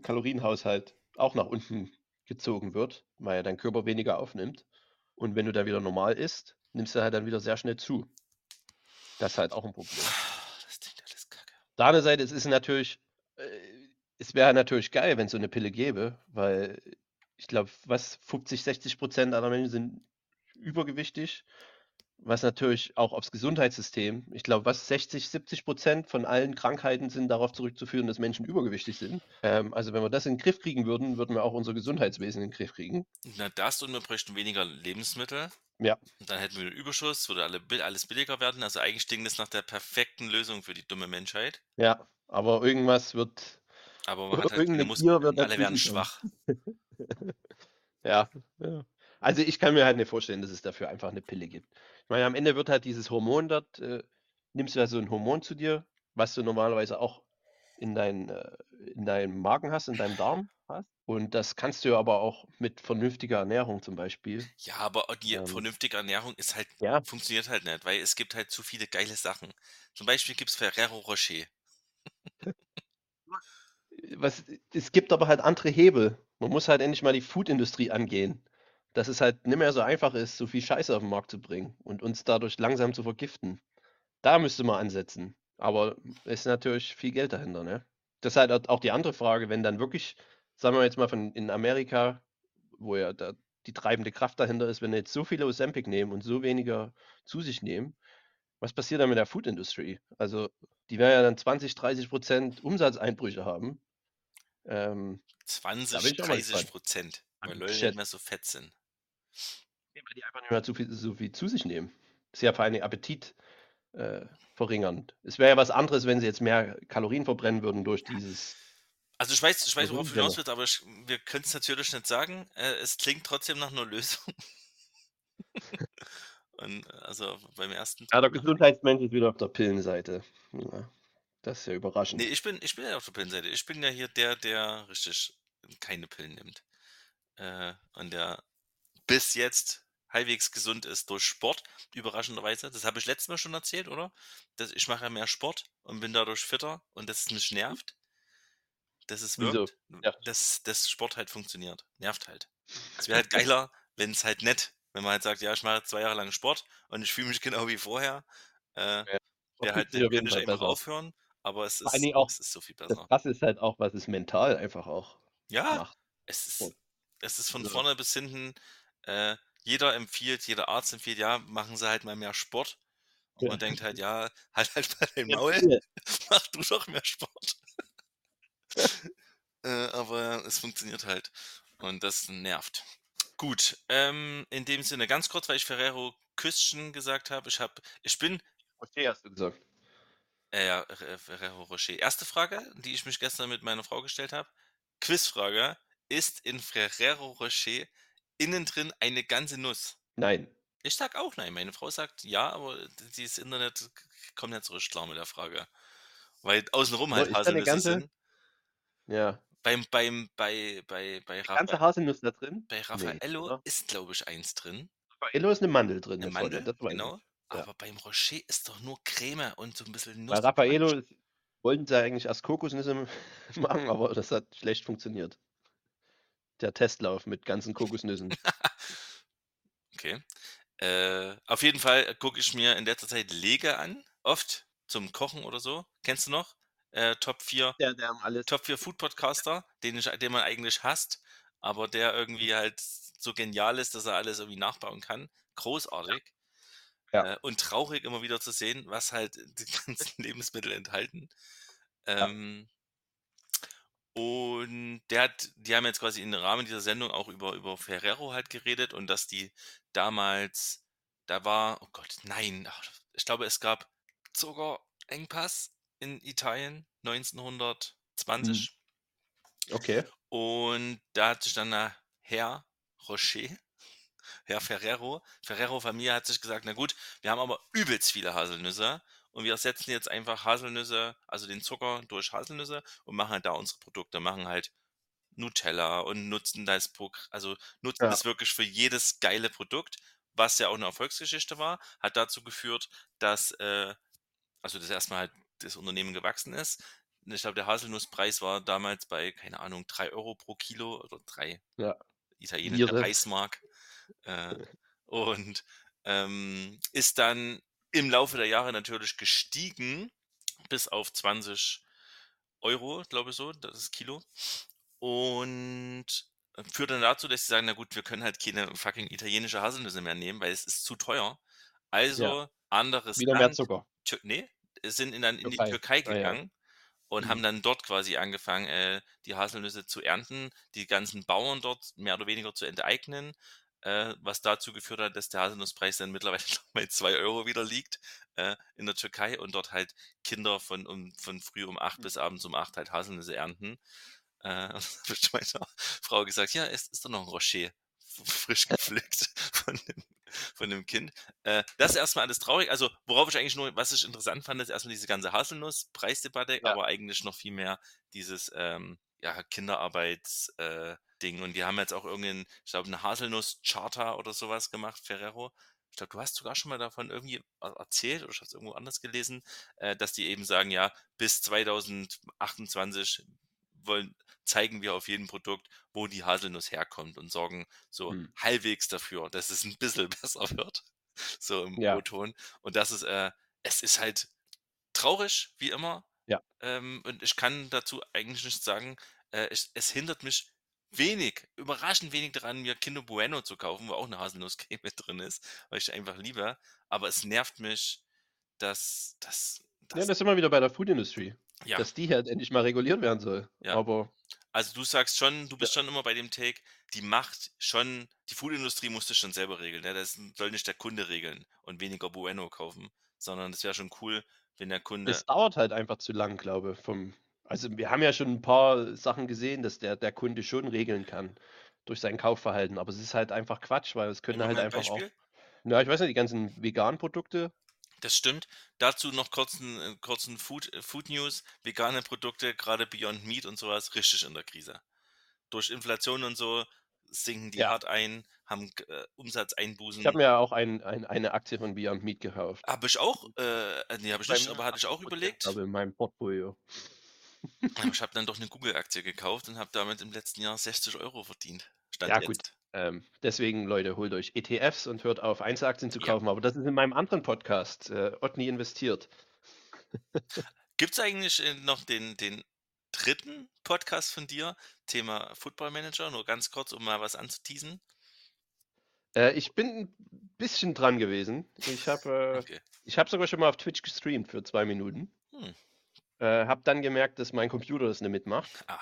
Speaker 2: Kalorienhaushalt auch nach unten gezogen wird, weil ja dein Körper weniger aufnimmt. Und wenn du dann wieder normal isst, nimmst du halt dann wieder sehr schnell zu. Das ist halt auch 'n Problem.
Speaker 1: Das klingt alles kacke.
Speaker 2: Der anderen Seite, es ist natürlich äh, es wäre natürlich geil, wenn's so 'ne Pille gäbe, weil ich glaube, was 50, 60% aller Menschen sind übergewichtig, was natürlich auch aufs Gesundheitssystem ich glaube, was 60, 70% von allen Krankheiten sind darauf zurückzuführen, dass Menschen übergewichtig sind. Ähm, also, wenn wir das in 'n Griff kriegen würden, würden wir auch unser Gesundheitswesen in 'n Griff kriegen.
Speaker 1: Na, das und wir bräuchten weniger Lebensmittel.
Speaker 2: Ja.
Speaker 1: Und dann hätten wir 'n Überschuss, würde alle alles billiger werden. Also, eigentlich klingt das nach der perfekten Lösung für die dumme Menschheit.
Speaker 2: Ja, aber irgendwas wird
Speaker 1: Aber man hat halt Muskeln alle werden schwach.
Speaker 2: Ja, ja. Also, ich kann mir halt nicht vorstellen, dass es dafür einfach 'ne Pille gibt. Ich meine, am Ende wird halt dieses Hormon dort äh, nimmst du ja so 'n Hormon zu dir, was du normalerweise auch in dein äh, in deinem Magen hast, in deinem Darm hast. Und das kannst du ja aber auch mit vernünftiger Ernährung zum Beispiel
Speaker 1: Ja, aber die
Speaker 2: ähm
Speaker 1: vernünftige Ernährung ist halt
Speaker 2: Ja.
Speaker 1: funktioniert halt nicht, weil es gibt halt zu viele geile Sachen. Zum Beispiel gibt's Ferrero Rocher.
Speaker 2: Was es gibt aber halt andere Hebel. Man muss halt endlich mal die Food-Industrie angehen, dass es halt nicht mehr so einfach ist, so viel Scheiße auf 'n Markt zu bringen und uns dadurch langsam zu vergiften. Da müsste man ansetzen, aber ist natürlich viel Geld dahinter, ne? Das ist halt auch die andere Frage, wenn dann wirklich, sagen wir jetzt mal von in Amerika, wo ja da die treibende Kraft dahinter ist, wenn jetzt so viele Ozempic nehmen und so weniger zu sich nehmen, was passiert dann mit der Food-Industry? Also, die werden ja dann 20, 30% Umsatzeinbrüche haben. Ähm, da bin
Speaker 1: 20,
Speaker 2: ich auch mal gespannt.
Speaker 1: 30 weil
Speaker 2: Am
Speaker 1: Leute nicht mehr so fett sind.
Speaker 2: Ja, weil die einfach nicht mehr zu viel so viel zu sich nehmen. Ist ja vor Dingen Appetit äh, verringernd. Es wäre ja was anderes, wenn sie jetzt mehr Kalorien verbrennen würden durch dieses
Speaker 1: Also, ich weiß ich weiß, worauf du hinaus willst, aber ich wir können's natürlich nicht sagen. Äh, es klingt trotzdem nach 'ner Lösung. Und, also, beim ersten
Speaker 2: Ja, der Gesundheitsmensch ist wieder auf der Pillenseite. Ja, das ist ja überraschend.
Speaker 1: ich bin ich bin ja auf der Pillenseite. Ich bin ja hier der, der richtig keine Pillen nimmt. Äh, und der bis jetzt halbwegs gesund ist durch Sport, überraschenderweise. Das habe ich letztes Mal schon erzählt, oder? Dass ich mache ja mehr Sport und bin dadurch fitter und das mich nervt. Dass es
Speaker 2: Wieso?
Speaker 1: wirkt,
Speaker 2: Ja.
Speaker 1: dass dass Sport halt funktioniert. Nervt halt. Es wäre halt geiler, wenn's halt nett wenn man halt sagt: „Ja, ich mache 2 Jahre lang Sport und ich fühle mich genau wie vorher.“ Äh,
Speaker 2: Ja,
Speaker 1: wäre halt nett, könnte ich einfach
Speaker 2: besser.
Speaker 1: aufhören, aber es ist
Speaker 2: auch
Speaker 1: es ist so viel
Speaker 2: das
Speaker 1: besser.
Speaker 2: Krasse ist halt auch, was es mental einfach auch
Speaker 1: Ja,
Speaker 2: macht.
Speaker 1: es ist es ist von
Speaker 2: Also
Speaker 1: vorne bis hinten äh, jeder empfiehlt jeder Arzt empfiehlt: „Ja, machen Sie halt mal mehr Sport.“ Und
Speaker 2: Ja.
Speaker 1: man denkt halt: „Ja, halt halt mal dein
Speaker 2: Ja,
Speaker 1: Maul.
Speaker 2: viele.
Speaker 1: Mach du doch mehr Sport.“ Äh, aber es funktioniert halt und das nervt. Gut, ähm, in dem Sinne ganz kurz, weil ich Ferrero Küsschen gesagt habe. Ich habe ich bin
Speaker 2: Rocher hast du gesagt.
Speaker 1: Äh, ja, Re Ferrero Rocher. Erste Frage, die ich mich gestern mit meiner Frau gestellt habe. Quizfrage: Ist in Ferrero Rocher innen drin eine ganze Nuss?
Speaker 2: Nein.
Speaker 1: Ich sage auch nein. Meine Frau sagt ja, aber dieses Internet kommt nicht so richtig klar mit der Frage. Weil außenrum halt
Speaker 2: 'ne
Speaker 1: Haselnüsse
Speaker 2: ganze
Speaker 1: sind.
Speaker 2: Ja.
Speaker 1: Beim beim bei bei bei
Speaker 2: 'Ne ganze Haselnuss da drin?
Speaker 1: bei Raffaello
Speaker 2: oder?
Speaker 1: ist, glaube ich, eins drin.
Speaker 2: Raffaello ist 'ne Mandel drin,
Speaker 1: 'Ne
Speaker 2: 'ne volle,
Speaker 1: Mandel,
Speaker 2: das weiß
Speaker 1: genau.
Speaker 2: Ja.
Speaker 1: Aber beim Rocher ist doch nur Creme und so 'n bisschen
Speaker 2: Bei
Speaker 1: Nuss
Speaker 2: Raffaello
Speaker 1: Crunch.
Speaker 2: ist wollten sie eigentlich erst Kokosnüsse machen, aber das hat schlecht funktioniert. Der Testlauf mit ganzen Kokosnüssen.
Speaker 1: Okay. Äh, auf jeden Fall gucke ich mir in letzter Zeit Lege an, oft zum Kochen oder so. Kennst du noch? Äh, Top 4
Speaker 2: Der der alles
Speaker 1: Top 4 Food Podcaster, den ich den man eigentlich hasst, aber der irgendwie halt so genial ist, dass er alles irgendwie nachbauen kann. Großartig.
Speaker 2: Ja.
Speaker 1: Äh, und traurig immer wieder zu sehen, was halt die ganzen Lebensmittel enthalten.
Speaker 2: Ja.
Speaker 1: Ähm und der hat die haben jetzt quasi im Rahmen dieser Sendung auch über über Ferrero halt geredet und dass die damals da war oh Gott, nein, ach, ich glaube, es gab Zuckerengpass in Italien
Speaker 2: Mhm.
Speaker 1: 1920.
Speaker 2: Okay.
Speaker 1: Und da hat sich dann der Herr Rocher, Herr Ferrero Ferrero-Familie hat sich gesagt: „Na gut, wir haben aber übelst viele Haselnüsse und wir ersetzen jetzt einfach Haselnüsse also den Zucker durch Haselnüsse und machen halt da unsere Produkte.“ Machen halt Nutella und nutzen das also nutzen
Speaker 2: Ja.
Speaker 1: das wirklich für jedes geile Produkt, was ja auch eine Erfolgsgeschichte war, hat dazu geführt, dass, äh also das erstmal halt das Unternehmen gewachsen ist. Ich glaube, der Haselnusspreis war damals bei, keine Ahnung, 3 Euro pro Kilo oder 3
Speaker 2: Ja.
Speaker 1: italienische
Speaker 2: Lire.
Speaker 1: Reichsmark. Äh, und, ähm, ist dann im Laufe der Jahre natürlich gestiegen bis auf 20 Euro, glaube ich so, das Kilo. Und führt dann dazu, dass sie sagen: „Na gut, wir können halt keine fucking italienische Haselnüsse mehr nehmen, weil es ist zu teuer.“ Also anderes
Speaker 2: Wieder mehr
Speaker 1: Land
Speaker 2: Zucker.
Speaker 1: Tür ne, sind in dann in die
Speaker 2: Türkei.
Speaker 1: Türkei
Speaker 2: Ah, ja.
Speaker 1: gegangen und
Speaker 2: Mhm.
Speaker 1: haben dann dort quasi angefangen, äh, die Haselnüsse zu ernten, die ganzen Bauern dort mehr oder weniger zu enteignen, äh, was dazu geführt hat, dass der Haselnusspreis dann mittlerweile bei 2 Euro wieder liegt, äh, in der Türkei und dort halt Kinder von um von früh um 8
Speaker 2: Mhm.
Speaker 1: bis abends um 8 halt Haselnüsse ernten. Äh, und dann habe ich meiner Frau gesagt: „Ja, es ist doch noch 'n Rocher, frisch gepflückt von dem von dem Kind.“ Äh, das ist erst mal alles traurig. Also, worauf ich eigentlich nur was ich interessant fand, ist erst mal diese ganze Haselnuss-Preisdebatte,
Speaker 2: Ja.
Speaker 1: aber eigentlich noch viel mehr dieses, ähm, ja, Kinderarbeits äh, Ding. Und die haben jetzt auch irgend 'nen ich glaube, 'ne Haselnuss-Charta oder so was gemacht, Ferrero. Ich glaube, du hast sogar schon mal davon irgendwie er erzählt oder ich habe es irgendwo anders gelesen, äh, dass die eben sagen, ja, bis 2028 wollen zeigen wir auf jedem Produkt, wo die Haselnuss herkommt und sorgen so
Speaker 2: Mhm.
Speaker 1: halbwegs dafür, dass es 'n bisschen besser wird, so im
Speaker 2: Ja.
Speaker 1: O-Ton. Und das ist, äh es ist halt traurig, wie immer.
Speaker 2: Ja.
Speaker 1: Ähm, und ich kann dazu eigentlich nichts sagen. Äh, es es hindert mich wenig, überraschend wenig daran, mir Kinder Bueno zu kaufen, wo auch 'ne Haselnusscreme drin ist, weil ich einfach liebe. Aber es nervt mich, dass dass
Speaker 2: Ja,
Speaker 1: dass
Speaker 2: da sind wir wieder bei der Food-Industry,
Speaker 1: Ja.
Speaker 2: dass die halt endlich mal reguliert werden soll.
Speaker 1: Ja.
Speaker 2: Aber
Speaker 1: Also, du sagst schon du bist schon immer bei dem Take, die macht schon die Foodindustrie muss das schon selber regeln, ne? Das soll nicht der Kunde regeln und weniger Bueno kaufen, sondern das wäre schon cool, wenn der Kunde
Speaker 2: es dauert halt einfach zu lang, glaube ich, vom also, wir haben ja schon 'n paar Sachen gesehen, dass der der Kunde schon regeln kann durch sein Kaufverhalten, aber es ist halt einfach Quatsch, weil es können halt
Speaker 1: mal 'n
Speaker 2: einfach auch
Speaker 1: Beispiel.
Speaker 2: ja, ich weiß nicht, die ganzen veganen Produkte.
Speaker 1: Das stimmt. Dazu noch kurz 'n äh, kurzen Food äh, Food News. Vegane Produkte, grade Beyond Meat und so was, richtig in der Krise. Durch Inflation und so sinken die
Speaker 2: Ja.
Speaker 1: hart ein, haben äh,
Speaker 2: Ich habe
Speaker 1: Umsatzeinbußen.
Speaker 2: mir ja auch ein ein eine Aktie von Beyond Meat gekauft.
Speaker 1: Habe ich auch, äh äh, ne, habe ich nicht, aber hatte ich auch
Speaker 2: 8 %,
Speaker 1: überlegt.
Speaker 2: glaube in meinem Portfolio.
Speaker 1: Aber ich habe dann doch 'ne Google-Aktie gekauft und habe damit im letzten Jahr 60 Euro verdient. Stand
Speaker 2: Ja gut,
Speaker 1: jetzt.
Speaker 2: ähm, deswegen, Leute, holt euch ETFs und hört auf, Einzelaktien zu
Speaker 1: Ja.
Speaker 2: kaufen, aber das ist in meinem anderen Podcast, äh, Otni investiert.
Speaker 1: Gibt's eigentlich, äh, noch den den 3. Podcast von dir, Thema Football Manager? Nur ganz kurz, um mal was anzuteasen.
Speaker 2: Äh, ich bin 'n bisschen dran gewesen. Ich habe, äh
Speaker 1: Okay.
Speaker 2: ich habe sogar schon mal auf Twitch gestreamt für 2 Minuten.
Speaker 1: Hm.
Speaker 2: Äh, habe dann gemerkt, dass mein Computer das nicht mitmacht.
Speaker 1: Ah.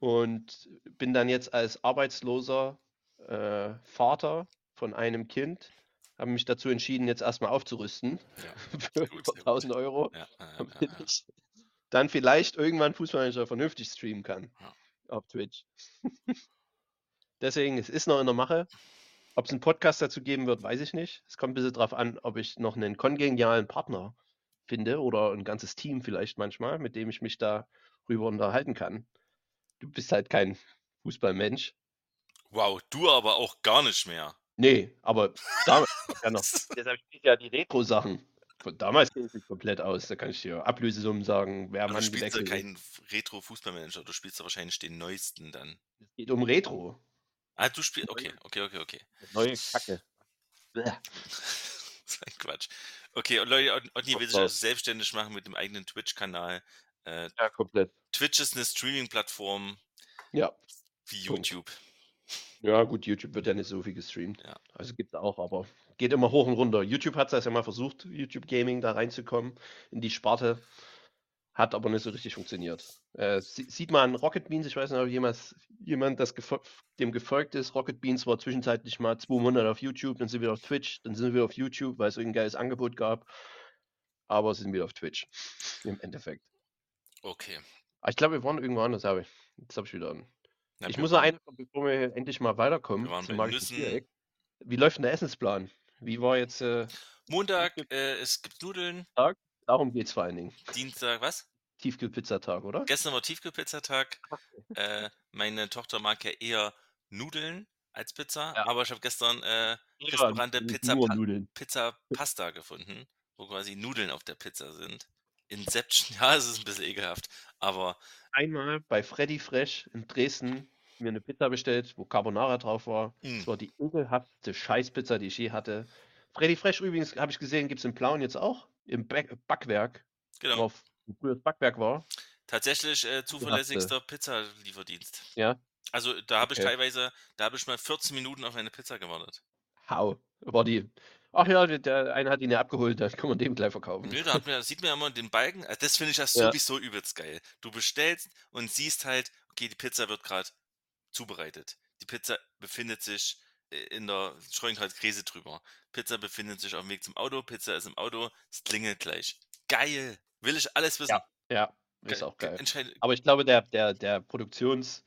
Speaker 2: Und bin dann jetzt als arbeitsloser, äh, Vater von einem Kind habe mich dazu entschieden, jetzt erst mal aufzurüsten
Speaker 1: Ja,
Speaker 2: für
Speaker 1: gut, sehr gut.
Speaker 2: 1.000 €,
Speaker 1: Ja, ja, ja,
Speaker 2: damit ich dann vielleicht irgendwann Fußballmanager vernünftig streamen kann auf Twitch. Deswegen, es ist noch in der Mache. Ob's 'n Podcast dazu geben wird, weiß ich nicht. Es kommt 'n bisschen drauf an, ob ich noch 'nen kongenialen Partner finde oder 'n ganzes Team vielleicht manchmal, mit dem ich mich darüber unterhalten kann. Du bist halt kein Fußballmensch.
Speaker 1: Wow, du aber auch gar nicht mehr.
Speaker 2: Ne, aber damals ja noch deshalb spiele ich ja die Retro-Sachen. Von damals kenne ich mich komplett aus. Da kann ich dir Ablösesummen sagen, wer
Speaker 1: Aber du
Speaker 2: wann
Speaker 1: spielst ja
Speaker 2: ist.
Speaker 1: keinen Retro-Fußballmanager, du spielst ja wahrscheinlich den neuesten dann.
Speaker 2: Es geht um Retro.
Speaker 1: Ah, du spiel okay, okay, okay, okay.
Speaker 2: Neue Kacke. Bäh.
Speaker 1: So ein Quatsch. Okay, und Leute, Otni will sich also selbstständig machen mit dem eigenen Twitch-Kanal. Äh,
Speaker 2: Ja, komplett.
Speaker 1: Twitch ist 'ne Streaming-Plattform
Speaker 2: Ja.
Speaker 1: wie. YouTube.
Speaker 2: Ja gut, YouTube wird ja nicht so viel gestreamt.
Speaker 1: Ja.
Speaker 2: Also, gibt's auch, aber geht immer hoch und runter. YouTube hat das ja mal versucht, YouTube Gaming da reinzukommen in die Sparte, hat aber nicht so richtig funktioniert. Äh, sie sieht man an Rocket Beans, ich weiß nicht, ob jemals jemand das gefol dem gefolgt ist. Rocket Beans war zwischenzeitlich mal 2 Monate auf YouTube, dann sind wir auf Twitch, dann sind wir auf YouTube, weil's irgend 'n geiles Angebot gab. Aber sind wieder auf Twitch im Endeffekt.
Speaker 1: Okay.
Speaker 2: Ah, ich glaube, wir waren irgendwo anders, habe ich jetzt habe ich wieder 'n
Speaker 1: Na,
Speaker 2: ich muss noch eine bevor wir endlich mal weiterkommen
Speaker 1: wir waren.
Speaker 2: Viereck. Wie läuft 'n der Essensplan? Wie war jetzt, äh
Speaker 1: Montag, äh, es gibt Nudeln.
Speaker 2: Tag? Darum geht's vor allen Dingen.
Speaker 1: Dienstag was?
Speaker 2: Tiefkühlpizzatag, oder?
Speaker 1: Gestern war Tiefkühlpizzatag. Äh, meine Tochter mag ja eher Nudeln als Pizza,
Speaker 2: Ja.
Speaker 1: aber ich habe gestern äh, Restaurante Pizza, Pa-. Pizza Pasta gefunden, wo quasi Nudeln auf der Pizza sind. Inception, ja, es ist ein bisschen ekelhaft, aber
Speaker 2: Einmal bei Freddy Fresh in Dresden mir eine Pizza bestellt, wo Carbonara drauf war.
Speaker 1: Mm.
Speaker 2: Das war die ekelhafteste Scheißpizza, die ich je hatte. Freddy Fresh übrigens, habe ich gesehen, gibt es in Plauen jetzt auch. Im Back Backwerk,
Speaker 1: genau.
Speaker 2: worauf früher das Backwerk war.
Speaker 1: Tatsächlich äh, zuverlässigster Pizzalieferdienst.
Speaker 2: Ja.
Speaker 1: Also da habe ich
Speaker 2: Okay.
Speaker 1: teilweise, da habe ich mal 14 Minuten auf eine Pizza gewartet.
Speaker 2: Hau. War die. Ach ja, der- eine hat ihn ja abgeholt, dann kann man dem gleich verkaufen.
Speaker 1: Nö, da man, sieht man ja immer den Balken. Also das finde ich ja sowieso übelst geil. Du bestellst und siehst halt, okay, die Pizza wird gerade zubereitet. Die Pizza befindet sich äh, in der Käse drüber. Pizza befindet sich auf dem Weg zum Auto, Pizza ist im Auto, es klingelt gleich. Geil! Will ich alles wissen.
Speaker 2: Ja, ist
Speaker 1: Ge-
Speaker 2: auch
Speaker 1: ge-
Speaker 2: geil. Aber ich glaube, der, der, der Produktions,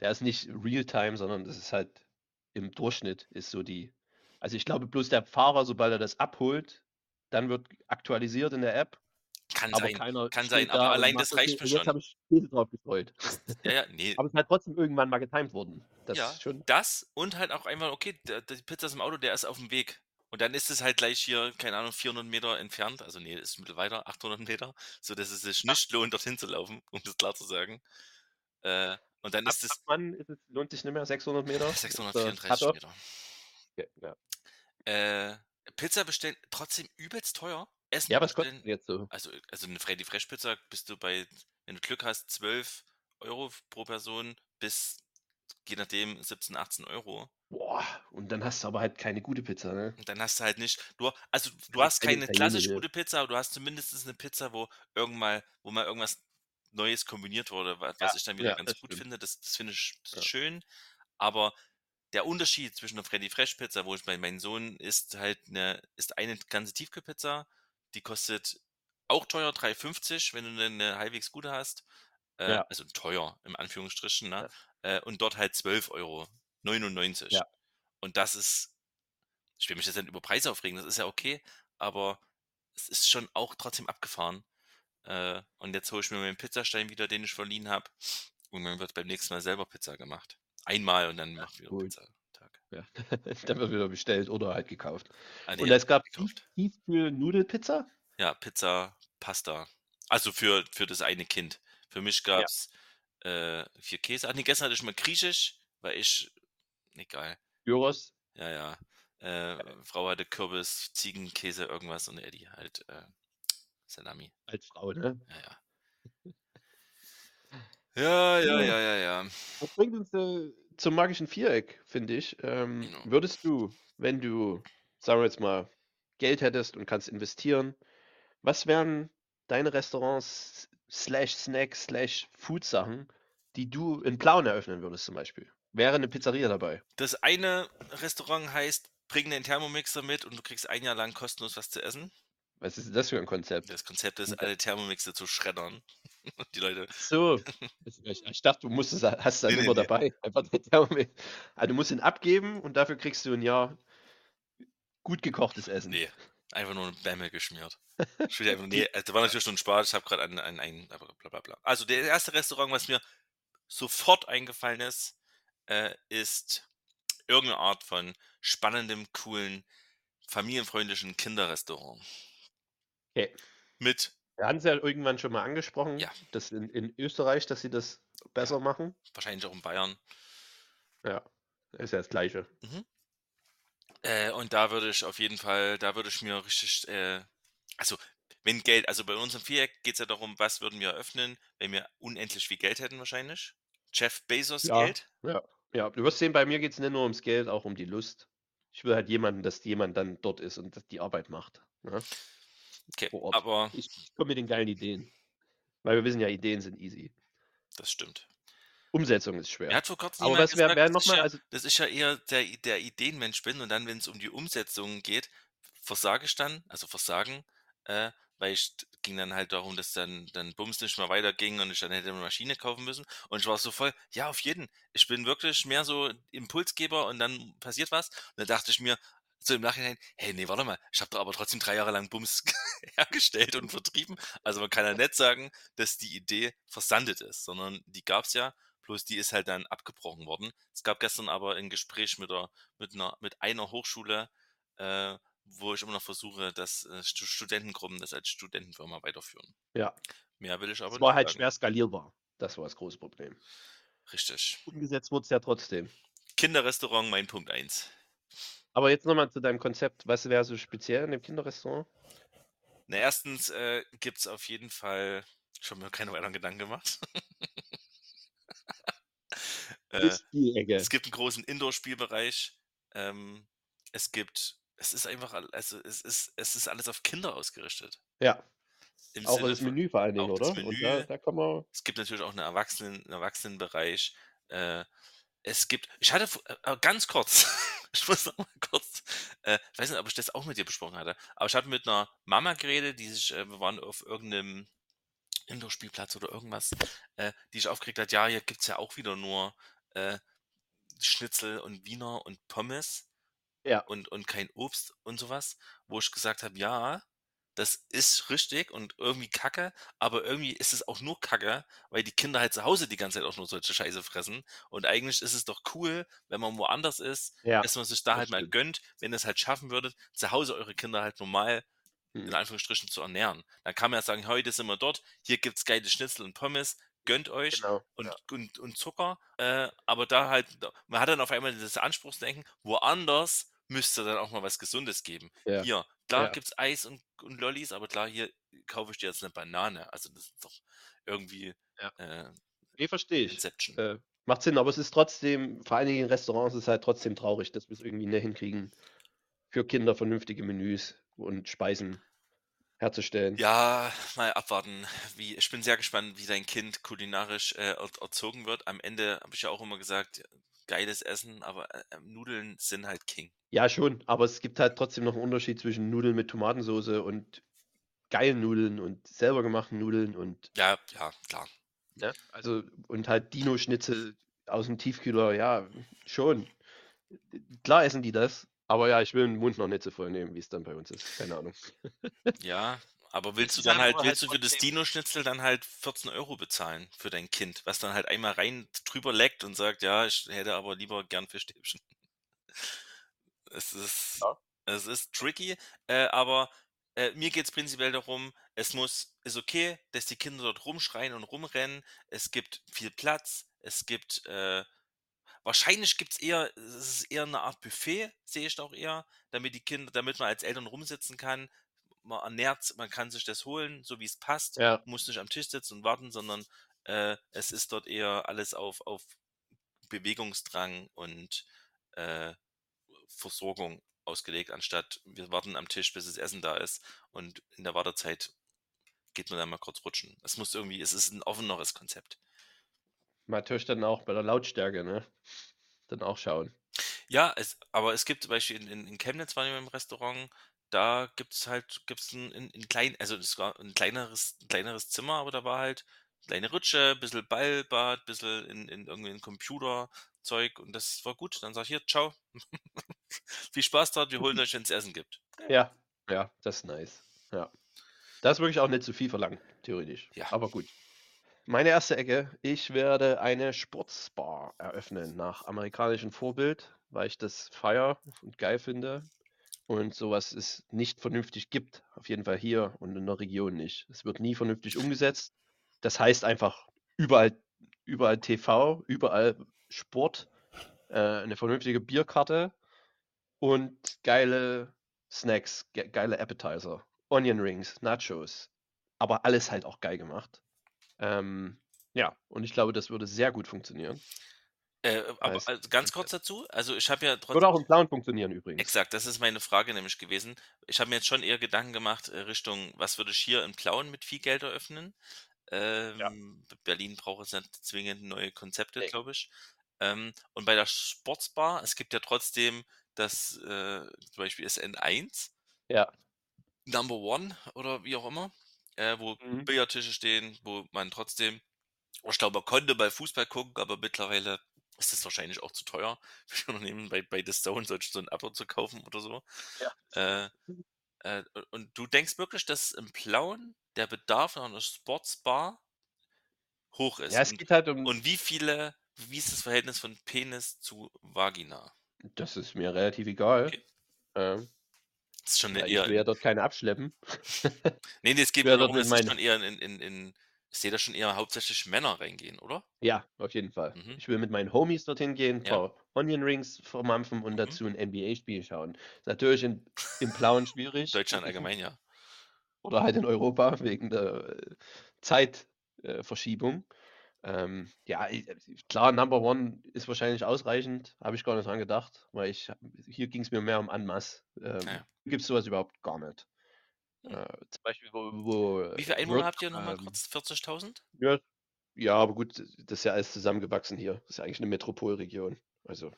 Speaker 2: der ist nicht Realtime, sondern das ist halt im Durchschnitt ist so die. Also ich glaube bloß der Fahrer, sobald er das abholt, dann wird aktualisiert in der App,
Speaker 1: Kann
Speaker 2: aber
Speaker 1: sein.
Speaker 2: keiner
Speaker 1: kann sein, aber allein das reicht mir
Speaker 2: Jetzt
Speaker 1: schon.
Speaker 2: habe ich Käse drauf gestreut.
Speaker 1: Ja, ja, nee.
Speaker 2: Aber es ist halt trotzdem irgendwann mal getimed worden. Das
Speaker 1: Ja.
Speaker 2: schon.
Speaker 1: Das und halt auch einfach, okay, der, die Pizza ist im Auto, der ist auf dem Weg. Und dann ist es halt gleich hier, keine Ahnung, 400 Meter entfernt. Also nee, ist ein weiter, 800 Meter. So dass es sich nicht lohnt, dorthin zu laufen, um das klar zu sagen. Äh, und dann ist
Speaker 2: ab
Speaker 1: es
Speaker 2: wann ist es, lohnt sich nicht mehr? 600 Meter? Ist der
Speaker 1: 634
Speaker 2: Cut-off?
Speaker 1: Meter.
Speaker 2: Okay, ja.
Speaker 1: Äh, Pizza bestellen, trotzdem übelst teuer. Essen
Speaker 2: ja, was kostet denn jetzt so?
Speaker 1: also, also eine Freddy Fresh Pizza bist du bei, wenn du Glück hast, 12 Euro pro Person bis, je nachdem, 17, 18 Euro.
Speaker 2: Boah, und dann hast du aber halt keine gute Pizza, ne?
Speaker 1: Und dann hast du halt nicht, du, also du hast
Speaker 2: keine
Speaker 1: klassisch
Speaker 2: italienische.
Speaker 1: gute Pizza, aber du hast zumindest eine Pizza, wo irgendwann, wo mal irgendwas Neues kombiniert wurde, wa- was
Speaker 2: Ja,
Speaker 1: ich dann wieder
Speaker 2: ja,
Speaker 1: ganz
Speaker 2: das
Speaker 1: gut
Speaker 2: stimmt.
Speaker 1: finde. Das, das finde ich
Speaker 2: Ja.
Speaker 1: schön. Aber der Unterschied zwischen der Freddy Fresh Pizza, wo ich bei meinem Sohn ist halt eine, ist eine ganze Tiefkühlpizza, die kostet auch teuer, 3,50, wenn du eine halbwegs gute hast. Äh,
Speaker 2: Ja.
Speaker 1: Also teuer, im Anführungsstrichen, ne? Äh, und dort halt 12 Euro, 99.
Speaker 2: Ja.
Speaker 1: Und das ist, ich will mich jetzt nicht über Preise aufregen, das ist ja okay, aber es ist schon auch trotzdem abgefahren. Äh, und jetzt hole ich mir meinen Pizzastein wieder, den ich verliehen habe. Und dann wird beim nächsten Mal selber Pizza gemacht. Einmal und dann macht wieder
Speaker 2: gut. Ja. dann wird wieder bestellt oder halt gekauft.
Speaker 1: Ah,
Speaker 2: Und
Speaker 1: nee,
Speaker 2: es gab
Speaker 1: gekauft.
Speaker 2: Tiefkühl-Nudelpizza?
Speaker 1: Ja, Pizza, Pasta. Also für, für das eine Kind. Für mich gab es äh, vier Käse. Ach nee, gestern hatte ich mal Griechisch, weil ich. Egal.
Speaker 2: Gyros?
Speaker 1: Ja, ja. Äh, Frau hatte Kürbis, Ziegenkäse, irgendwas und Eddie halt äh, Salami.
Speaker 2: Als Frau, ne?
Speaker 1: Ja, ja. Ja, ja,
Speaker 2: Ja.
Speaker 1: ja, ja, ja.
Speaker 2: Das bringt uns äh, zum magischen Viereck, finde ich. Ähm,
Speaker 1: Genau.
Speaker 2: würdest du, wenn du, sagen wir jetzt mal, Geld hättest und kannst investieren, was wären deine Restaurants slash Snacks slash Food-Sachen, die du in Plauen eröffnen würdest zum Beispiel? Wäre eine Pizzeria dabei?
Speaker 1: Das eine Restaurant heißt, bring den Thermomixer mit und du kriegst ein Jahr lang kostenlos was zu essen.
Speaker 2: Was ist das für ein Konzept?
Speaker 1: Das Konzept ist,
Speaker 2: Ja.
Speaker 1: alle Thermomixer zu schreddern. Die Leute,
Speaker 2: So, ich, ich dachte, du musst es, hast dann
Speaker 1: Nee, nee,
Speaker 2: immer
Speaker 1: nee.
Speaker 2: dabei. Thermomix- also du musst ihn abgeben und dafür kriegst du ein Jahr gut gekochtes Essen.
Speaker 1: nee, einfach nur ein Bämmel geschmiert. Einfach, nee, also, das war natürlich schon Spaß, ich habe gerade einen, aber bla bla bla. Also, der erste Restaurant, was mir sofort eingefallen ist, äh, ist irgendeine Art von spannendem, coolen, familienfreundlichen Kinderrestaurant.
Speaker 2: Okay.
Speaker 1: Mit,
Speaker 2: Wir hatten es ja irgendwann schon mal angesprochen,
Speaker 1: Ja.
Speaker 2: dass in, in Österreich, dass sie das besser machen.
Speaker 1: wahrscheinlich auch in Bayern.
Speaker 2: Ja, ist ja das Gleiche.
Speaker 1: Äh, und da würde ich auf jeden Fall, da würde ich mir richtig, äh, also wenn Geld, also bei uns im Viereck geht es ja darum, was würden wir eröffnen, wenn wir unendlich viel Geld hätten wahrscheinlich. Jeff Bezos
Speaker 2: Ja.
Speaker 1: Geld.
Speaker 2: Ja, ja. Du wirst sehen, bei mir geht es nicht nur ums Geld, auch um die Lust. Ich will halt jemanden, dass jemand dann dort ist und die Arbeit macht. Ne?
Speaker 1: Okay, aber
Speaker 2: Ich, komme mit den geilen Ideen. Weil wir wissen ja, Ideen sind easy.
Speaker 1: das stimmt.
Speaker 2: Umsetzung ist schwer.
Speaker 1: Mir hat vor kurzem
Speaker 2: Aber was
Speaker 1: gesagt,
Speaker 2: wär
Speaker 1: dass, ich
Speaker 2: nochmal,
Speaker 1: ja,
Speaker 2: also
Speaker 1: dass ich ja eher der, der Ideenmensch bin und dann, wenn es um die Umsetzung geht, versage ich dann, also versagen, äh, weil ich ging dann halt darum, dass dann, dann Bums nicht mehr weiterging und ich dann hätte eine Maschine kaufen müssen. Und ich war so voll, ja, auf jeden. Ich bin wirklich mehr so Impulsgeber und dann passiert was. Und dann dachte ich mir, so im Nachhinein, hey, nee, warte mal, ich habe da aber trotzdem drei Jahre lang Bums hergestellt und vertrieben. Also man kann ja nicht sagen, dass die Idee versandet ist, sondern die gab's ja, bloß die ist halt dann abgebrochen worden. Es gab gestern aber ein Gespräch mit, der, mit, einer, mit einer Hochschule, äh, wo ich immer noch versuche, dass äh, Stu- Studentengruppen das als Studentenfirma weiterführen.
Speaker 2: Ja.
Speaker 1: Mehr will ich aber
Speaker 2: Es war
Speaker 1: nicht
Speaker 2: halt
Speaker 1: sagen.
Speaker 2: schwer skalierbar. Das war das große Problem.
Speaker 1: Richtig.
Speaker 2: Umgesetzt wurde es ja trotzdem.
Speaker 1: Kinderrestaurant, mein Punkt 1.
Speaker 2: Aber jetzt nochmal zu deinem Konzept. Was wäre so speziell in dem Kinderrestaurant?
Speaker 1: Na, erstens äh, gibt es auf jeden Fall, schon mir keine weiteren Gedanken gemacht. äh, es gibt einen großen Indoor-Spielbereich. Ähm, es gibt, es ist einfach, also es ist, es ist alles auf Kinder ausgerichtet.
Speaker 2: Ja,
Speaker 1: Im
Speaker 2: auch
Speaker 1: Sinne
Speaker 2: das Menü vor allen Dingen, oder? Und
Speaker 1: Menü.
Speaker 2: da, da kann man.
Speaker 1: Es gibt natürlich auch einen, Erwachsenen, einen Erwachsenenbereich. Äh, es gibt, ich hatte äh, ganz kurz, ich muss noch mal kurz, äh, ich weiß nicht, ob ich das auch mit dir besprochen hatte, aber ich hatte mit einer Mama geredet, die sich, äh, wir waren auf irgendeinem Indoor-Spielplatz oder irgendwas, äh, die sich aufgeregt hat, ja, hier gibt's ja auch wieder nur äh, Schnitzel und Wiener und Pommes
Speaker 2: Ja.
Speaker 1: und, und kein Obst und sowas, wo ich gesagt habe, ja, das ist richtig und irgendwie kacke, aber irgendwie ist es auch nur kacke, weil die Kinder halt zu Hause die ganze Zeit auch nur solche Scheiße fressen. Und eigentlich ist es doch cool, wenn man woanders ist,
Speaker 2: Ja.
Speaker 1: dass man sich da halt mal
Speaker 2: stimmt.
Speaker 1: gönnt, wenn ihr es halt schaffen würdet, zu Hause eure Kinder halt normal in
Speaker 2: Hm.
Speaker 1: Anführungsstrichen zu ernähren. Dann kann man ja sagen, heute sind wir dort, hier gibt's geile Schnitzel und Pommes, gönnt euch
Speaker 2: Genau.
Speaker 1: und,
Speaker 2: ja.
Speaker 1: und, und Zucker, äh, aber da halt, man hat dann auf einmal dieses Anspruchsdenken, woanders müsste dann auch mal was Gesundes geben.
Speaker 2: Ja.
Speaker 1: Hier, klar
Speaker 2: Ja.
Speaker 1: gibt's Eis und, und Lollis, aber klar, hier kaufe ich dir jetzt eine Banane. Also das ist doch irgendwie
Speaker 2: Ja.
Speaker 1: äh,
Speaker 2: Nee, verstehe ich. Äh, macht Sinn, aber es ist trotzdem, vor allen Dingen in Restaurants, ist es halt trotzdem traurig, dass wir es irgendwie nicht hinkriegen, für Kinder vernünftige Menüs und Speisen herzustellen.
Speaker 1: Ja, mal abwarten. Wie, ich bin sehr gespannt, wie dein Kind kulinarisch äh, er, erzogen wird. Am Ende habe ich ja auch immer gesagt, geiles Essen, aber äh, Nudeln sind halt King.
Speaker 2: Ja, schon, aber es gibt halt trotzdem noch einen Unterschied zwischen Nudeln mit Tomatensauce und geilen Nudeln und selber gemachten Nudeln und,
Speaker 1: Ja, ja, klar.
Speaker 2: ne? Also, und halt Dino-Schnitzel aus dem Tiefkühler, ja, schon. Klar essen die das, aber ja, ich will den Mund noch nicht so voll nehmen, wie es dann bei uns ist. Keine Ahnung.
Speaker 1: Ja, aber willst du dann
Speaker 2: halt nur halt
Speaker 1: willst du für das Dino-Schnitzel dann halt 14 Euro bezahlen für dein Kind, was dann halt einmal rein drüber leckt und sagt, ja, ich hätte aber lieber gern Fischstäbchen. Es ist,
Speaker 2: Ja.
Speaker 1: es ist tricky, äh, aber äh, mir geht es prinzipiell darum, es muss, ist okay, dass die Kinder dort rumschreien und rumrennen. Es gibt viel Platz, es gibt, äh, wahrscheinlich gibt es eher, es ist eher eine Art Buffet, sehe ich doch eher, damit die Kinder, damit man als Eltern rumsitzen kann. Man ernährt, man kann sich das holen, so wie es passt
Speaker 2: Ja,
Speaker 1: muss nicht am Tisch sitzen und warten, sondern äh, es ist dort eher alles auf, auf Bewegungsdrang und äh, Versorgung ausgelegt, anstatt wir warten am Tisch, bis das Essen da ist und in der Wartezeit geht man dann mal kurz rutschen. Es muss irgendwie, es ist ein offeneres Konzept.
Speaker 2: Natürlich dann auch bei der Lautstärke, ne? Dann auch schauen.
Speaker 1: Ja, es, aber es gibt zum Beispiel in, in, in Chemnitz waren wir im Restaurant, da gibt es halt, gibt's ein, ein, ein klein, also es war ein kleineres, ein kleineres Zimmer, aber da war halt kleine Rutsche, bisschen Ballbad, bisschen in, in irgendwie ein Computerzeug und das war gut. Dann sag ich hier, ciao. Viel Spaß dort, wir holen euch, wenn es Essen gibt.
Speaker 2: Ja, ja, das ist nice. Ja. Das ist wirklich auch nicht zu viel verlangt, theoretisch.
Speaker 1: Ja.
Speaker 2: Aber gut. Meine erste Ecke, ich werde eine Sportsbar eröffnen nach amerikanischem Vorbild, weil ich das feier und geil finde und sowas es nicht vernünftig gibt. Auf jeden Fall hier und in der Region nicht. Es wird nie vernünftig umgesetzt. Das heißt einfach überall, überall TV, überall Sport, äh, eine vernünftige Bierkarte und geile Snacks, ge geile Appetizer, Onion Rings, Nachos, aber alles halt auch geil gemacht. Ähm, ja, und ich glaube, das würde sehr gut funktionieren.
Speaker 1: Äh, aber
Speaker 2: Als
Speaker 1: also ganz kurz dazu, also ich habe ja trotzdem.
Speaker 2: Würde auch im Clown funktionieren übrigens.
Speaker 1: Exakt, das ist meine Frage nämlich gewesen. Ich habe mir jetzt schon eher Gedanken gemacht äh, Richtung, was würde ich hier in Plauen mit viel Geld eröffnen? Ähm, Berlin braucht jetzt nicht zwingend neue Konzepte,
Speaker 2: Nee.
Speaker 1: glaube ich. Ähm, und bei der Sportsbar, es gibt ja trotzdem das, äh, zum Beispiel SN1,
Speaker 2: Ja.
Speaker 1: Number One oder wie auch immer, äh, wo
Speaker 2: Mhm.
Speaker 1: Billardtische stehen, wo man trotzdem, ich glaube, man konnte bei Fußball gucken, aber mittlerweile ist das wahrscheinlich auch zu teuer für Unternehmen bei, bei The Stone, solch so ein Abo zu kaufen oder so.
Speaker 2: Ja.
Speaker 1: Äh, äh, und- du denkst wirklich, dass im Plauen der Bedarf nach einer Sportsbar hoch ist?
Speaker 2: Ja, es
Speaker 1: und,
Speaker 2: geht halt um.
Speaker 1: und wie viele, wie ist das Verhältnis von Penis zu Vagina?
Speaker 2: Das ist mir relativ egal.
Speaker 1: Okay.
Speaker 2: Ähm,
Speaker 1: Das ist schon
Speaker 2: weil
Speaker 1: eine
Speaker 2: ich
Speaker 1: eher.
Speaker 2: will ja dort keine abschleppen.
Speaker 1: Nee, nee, es geht
Speaker 2: ja
Speaker 1: mir
Speaker 2: dort
Speaker 1: darum, dass schon eher in, in, in ich sehe da schon eher hauptsächlich Männer reingehen, oder?
Speaker 2: Ja, auf jeden Fall.
Speaker 1: Mhm.
Speaker 2: Ich will mit meinen Homies dorthin gehen, ein
Speaker 1: Ja.
Speaker 2: paar Onion Rings vermampfen und
Speaker 1: Mhm.
Speaker 2: dazu ein NBA-Spiel schauen. Ist natürlich in, im Plauen schwierig.
Speaker 1: Deutschland allgemein, ja.
Speaker 2: Oder halt in Europa wegen der äh, Zeitverschiebung. Ähm, ja, i- klar, Number One ist wahrscheinlich ausreichend, habe ich gar nicht dran gedacht, weil ich hier ging es mir mehr um Anmaß. Ähm,
Speaker 1: Ja.
Speaker 2: Gibt es sowas überhaupt gar nicht.
Speaker 1: Hm.
Speaker 2: Äh, zum Beispiel, wo, wo
Speaker 1: Wie viele
Speaker 2: äh,
Speaker 1: Einwohner
Speaker 2: Work-
Speaker 1: habt ihr nochmal
Speaker 2: ähm,
Speaker 1: kurz? 40.000?
Speaker 2: Ja, ja, aber gut, das ist ja alles zusammengewachsen hier. Das ist ja eigentlich eine Metropolregion. Also,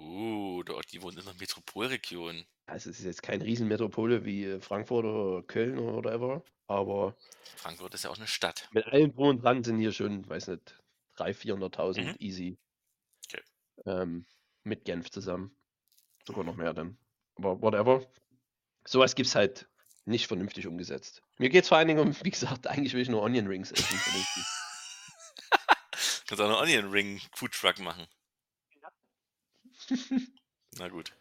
Speaker 1: Uh, dort, die wohnt in der Metropolregion.
Speaker 2: also es ist jetzt keine Riesenmetropole wie äh, Frankfurt oder Köln oder whatever, aber
Speaker 1: Frankfurt ist ja auch eine Stadt.
Speaker 2: mit allem drum und dran sind hier schon, weiß nicht, 300.000, 400.000
Speaker 1: Mhm.
Speaker 2: easy.
Speaker 1: Okay.
Speaker 2: Ähm, mit Genf zusammen. Sogar noch mehr dann. Aber whatever. Sowas gibt's halt nicht vernünftig umgesetzt. Mir geht's vor allen Dingen um, wie gesagt, eigentlich will ich nur Onion Rings essen. vernünftig.
Speaker 1: Kannst auch einen Onion Ring Food Truck machen. Na gut.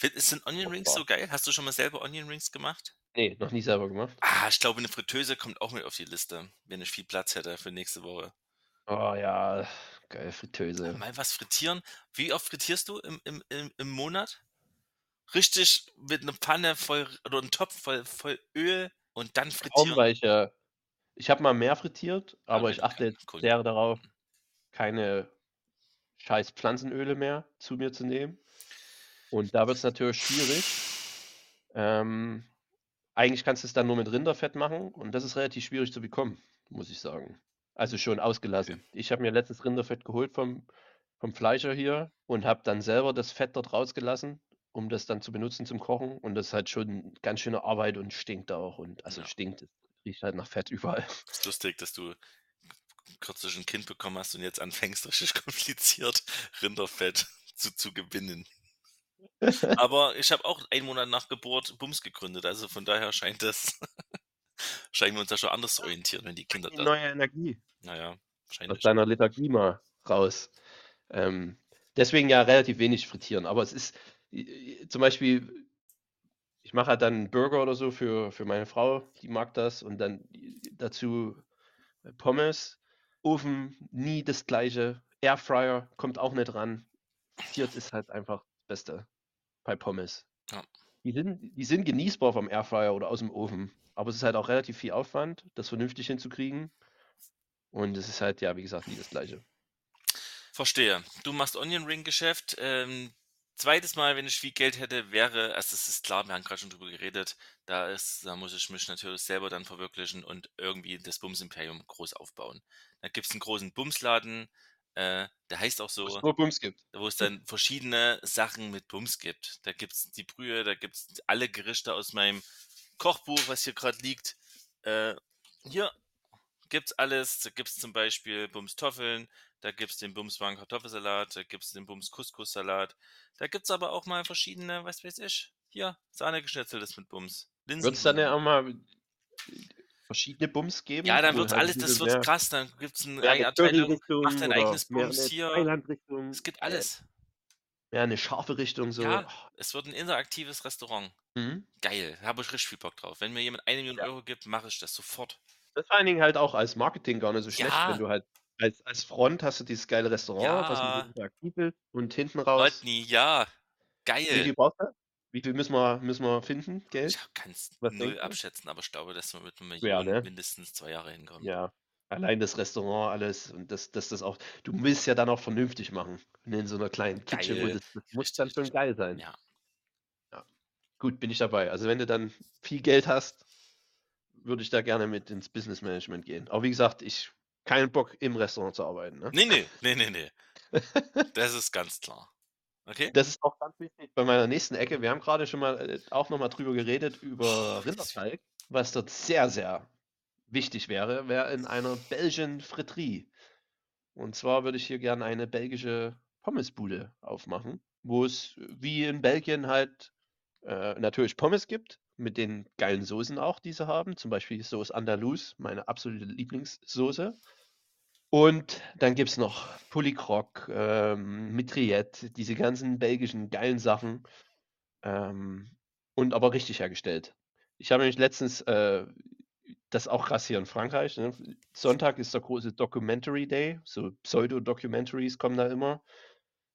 Speaker 1: Sind Onion Rings so geil? Hast du schon mal selber Onion Rings gemacht?
Speaker 2: nee, noch nie selber gemacht.
Speaker 1: Ah, ich glaube, eine Fritteuse kommt auch mit auf die Liste, wenn ich viel Platz hätte für nächste Woche.
Speaker 2: Oh ja, geil, Fritteuse.
Speaker 1: Mal was frittieren. Wie oft frittierst du im, im, im, im Monat? Richtig mit einer Pfanne voll oder einem Topf voll, voll Öl und dann frittieren.
Speaker 2: weil ich habe mal mehr frittiert,
Speaker 1: Ja,
Speaker 2: aber
Speaker 1: weil
Speaker 2: ich achte jetzt
Speaker 1: Kohlenhydrate
Speaker 2: sehr darauf, keine scheiß Pflanzenöle mehr zu mir zu nehmen. Und da wird es natürlich schwierig. Ähm, eigentlich kannst du es dann nur mit Rinderfett machen und das ist relativ schwierig zu bekommen, muss ich sagen. Also schon ausgelassen. Ich habe mir letztens Rinderfett geholt vom, vom Fleischer hier und habe dann selber das Fett dort rausgelassen, um das dann zu benutzen zum Kochen. Und das ist halt schon ganz schöne Arbeit und stinkt auch. Und also
Speaker 1: Ja.
Speaker 2: stinkt, es riecht halt nach Fett überall.
Speaker 1: ist lustig, dass du kürzlich ein Kind bekommen hast und jetzt anfängst, richtig kompliziert Rinderfett zu, zu gewinnen. Aber ich habe auch einen Monat nach Geburt Bums gegründet, also von daher scheint das, scheinen wir uns da schon anders zu orientieren, wenn die Kinder da.
Speaker 2: neue Energie
Speaker 1: Naja,
Speaker 2: aus
Speaker 1: wahrscheinlich.
Speaker 2: deiner Lethargie mal raus. Ähm, deswegen ja relativ wenig frittieren. Aber es ist äh, zum Beispiel, ich mache halt dann einen Burger oder so für, für meine Frau, die mag das. Und dann dazu Pommes, Ofen, nie das gleiche. Airfryer kommt auch nicht ran. Frittiert ist halt einfach das Beste bei Pommes.
Speaker 1: Ja.
Speaker 2: Die sind, die sind genießbar vom Airfryer oder aus dem Ofen. Aber es ist halt auch relativ viel Aufwand, das vernünftig hinzukriegen. Und es ist halt, ja, wie gesagt, nie das gleiche.
Speaker 1: Verstehe. Du machst Onion Ring Geschäft. Ähm, zweites Mal, wenn ich viel Geld hätte, wäre, also es ist klar, wir haben gerade schon drüber geredet, da ist, da muss ich mich natürlich selber dann verwirklichen und irgendwie das Bums Imperium groß aufbauen. Da gibt es einen großen Bumsladen, äh, der heißt auch
Speaker 2: Wo es
Speaker 1: so,
Speaker 2: nur Bums gibt.
Speaker 1: wo es dann verschiedene Sachen mit Bums gibt. Da gibt es die Brühe, da gibt es alle Gerichte aus meinem Kochbuch, was hier gerade liegt. Äh, hier gibt's alles. Da gibt's zum Beispiel Bums Toffeln, da gibt's den Bums Warm Kartoffelsalat, da gibt's den Bums Couscous-Salat. Da gibt's aber auch mal verschiedene, was weiß ich, hier, Sahnegeschnetzeltes mit Bums.
Speaker 2: Wird es dann ja auch mal verschiedene Bums geben?
Speaker 1: Ja, dann
Speaker 2: wo
Speaker 1: wird's
Speaker 2: halt
Speaker 1: alles, das wird
Speaker 2: mehr,
Speaker 1: krass, dann gibt's eine
Speaker 2: mehr
Speaker 1: eigene
Speaker 2: eine
Speaker 1: Abteilung, macht dein eigenes Bums
Speaker 2: eine
Speaker 1: hier. Es gibt alles.
Speaker 2: mehr eine scharfe Richtung so.
Speaker 1: Ja, es wird ein interaktives Restaurant.
Speaker 2: Mhm.
Speaker 1: Geil, da habe ich richtig viel Bock drauf. Wenn mir jemand eine Million
Speaker 2: Ja.
Speaker 1: Euro gibt, mache ich das sofort.
Speaker 2: Das ist vor allen Dingen halt auch als Marketing gar nicht so schlecht,
Speaker 1: Ja.
Speaker 2: wenn du halt als, als Front hast du dieses geile Restaurant, was
Speaker 1: Ja.
Speaker 2: bisschen interaktiv ist und hinten raus.
Speaker 1: Rodney, ja,
Speaker 2: Wie
Speaker 1: geil.
Speaker 2: viel brauchst du? Wie viel müssen wir, müssen wir finden, Geld?
Speaker 1: Ich kann es null abschätzen, aber ich glaube, dass wir mit einer
Speaker 2: Ja, ne?
Speaker 1: mindestens zwei Jahre hinkommen.
Speaker 2: Ja. Allein das Restaurant, alles und das, das, das auch. Du willst ja dann auch vernünftig machen. Und in so einer kleinen Kitchen, das, das muss dann schon geil sein.
Speaker 1: Ja.
Speaker 2: Gut, bin ich dabei. Also wenn du dann viel Geld hast, würde ich da gerne mit ins Business Management gehen. Aber wie gesagt, ich keinen Bock im Restaurant zu arbeiten. Ne?
Speaker 1: Nee, nee, nee, nee, nee. Das ist ganz klar. Okay?
Speaker 2: Das ist auch ganz wichtig bei meiner nächsten Ecke. Wir haben gerade schon mal äh, auch nochmal drüber geredet, über Rinderteig, was dort sehr, sehr wichtig wäre, wäre in einer Belgian Fritterie. Und zwar würde ich hier gerne eine belgische Pommesbude aufmachen, wo es wie in Belgien halt äh, natürlich Pommes gibt, mit den geilen Soßen auch, die sie haben. Zum Beispiel Sauce Andalous, meine absolute Lieblingssoße. Und dann gibt es noch Polycroc, ähm, Mitriette, diese ganzen belgischen geilen Sachen. Ähm, und aber richtig hergestellt. Ich habe nämlich letztens, äh, das auch krass hier in Frankreich, ne? Sonntag ist der große Documentary Day, so Pseudo-Documentaries kommen da immer,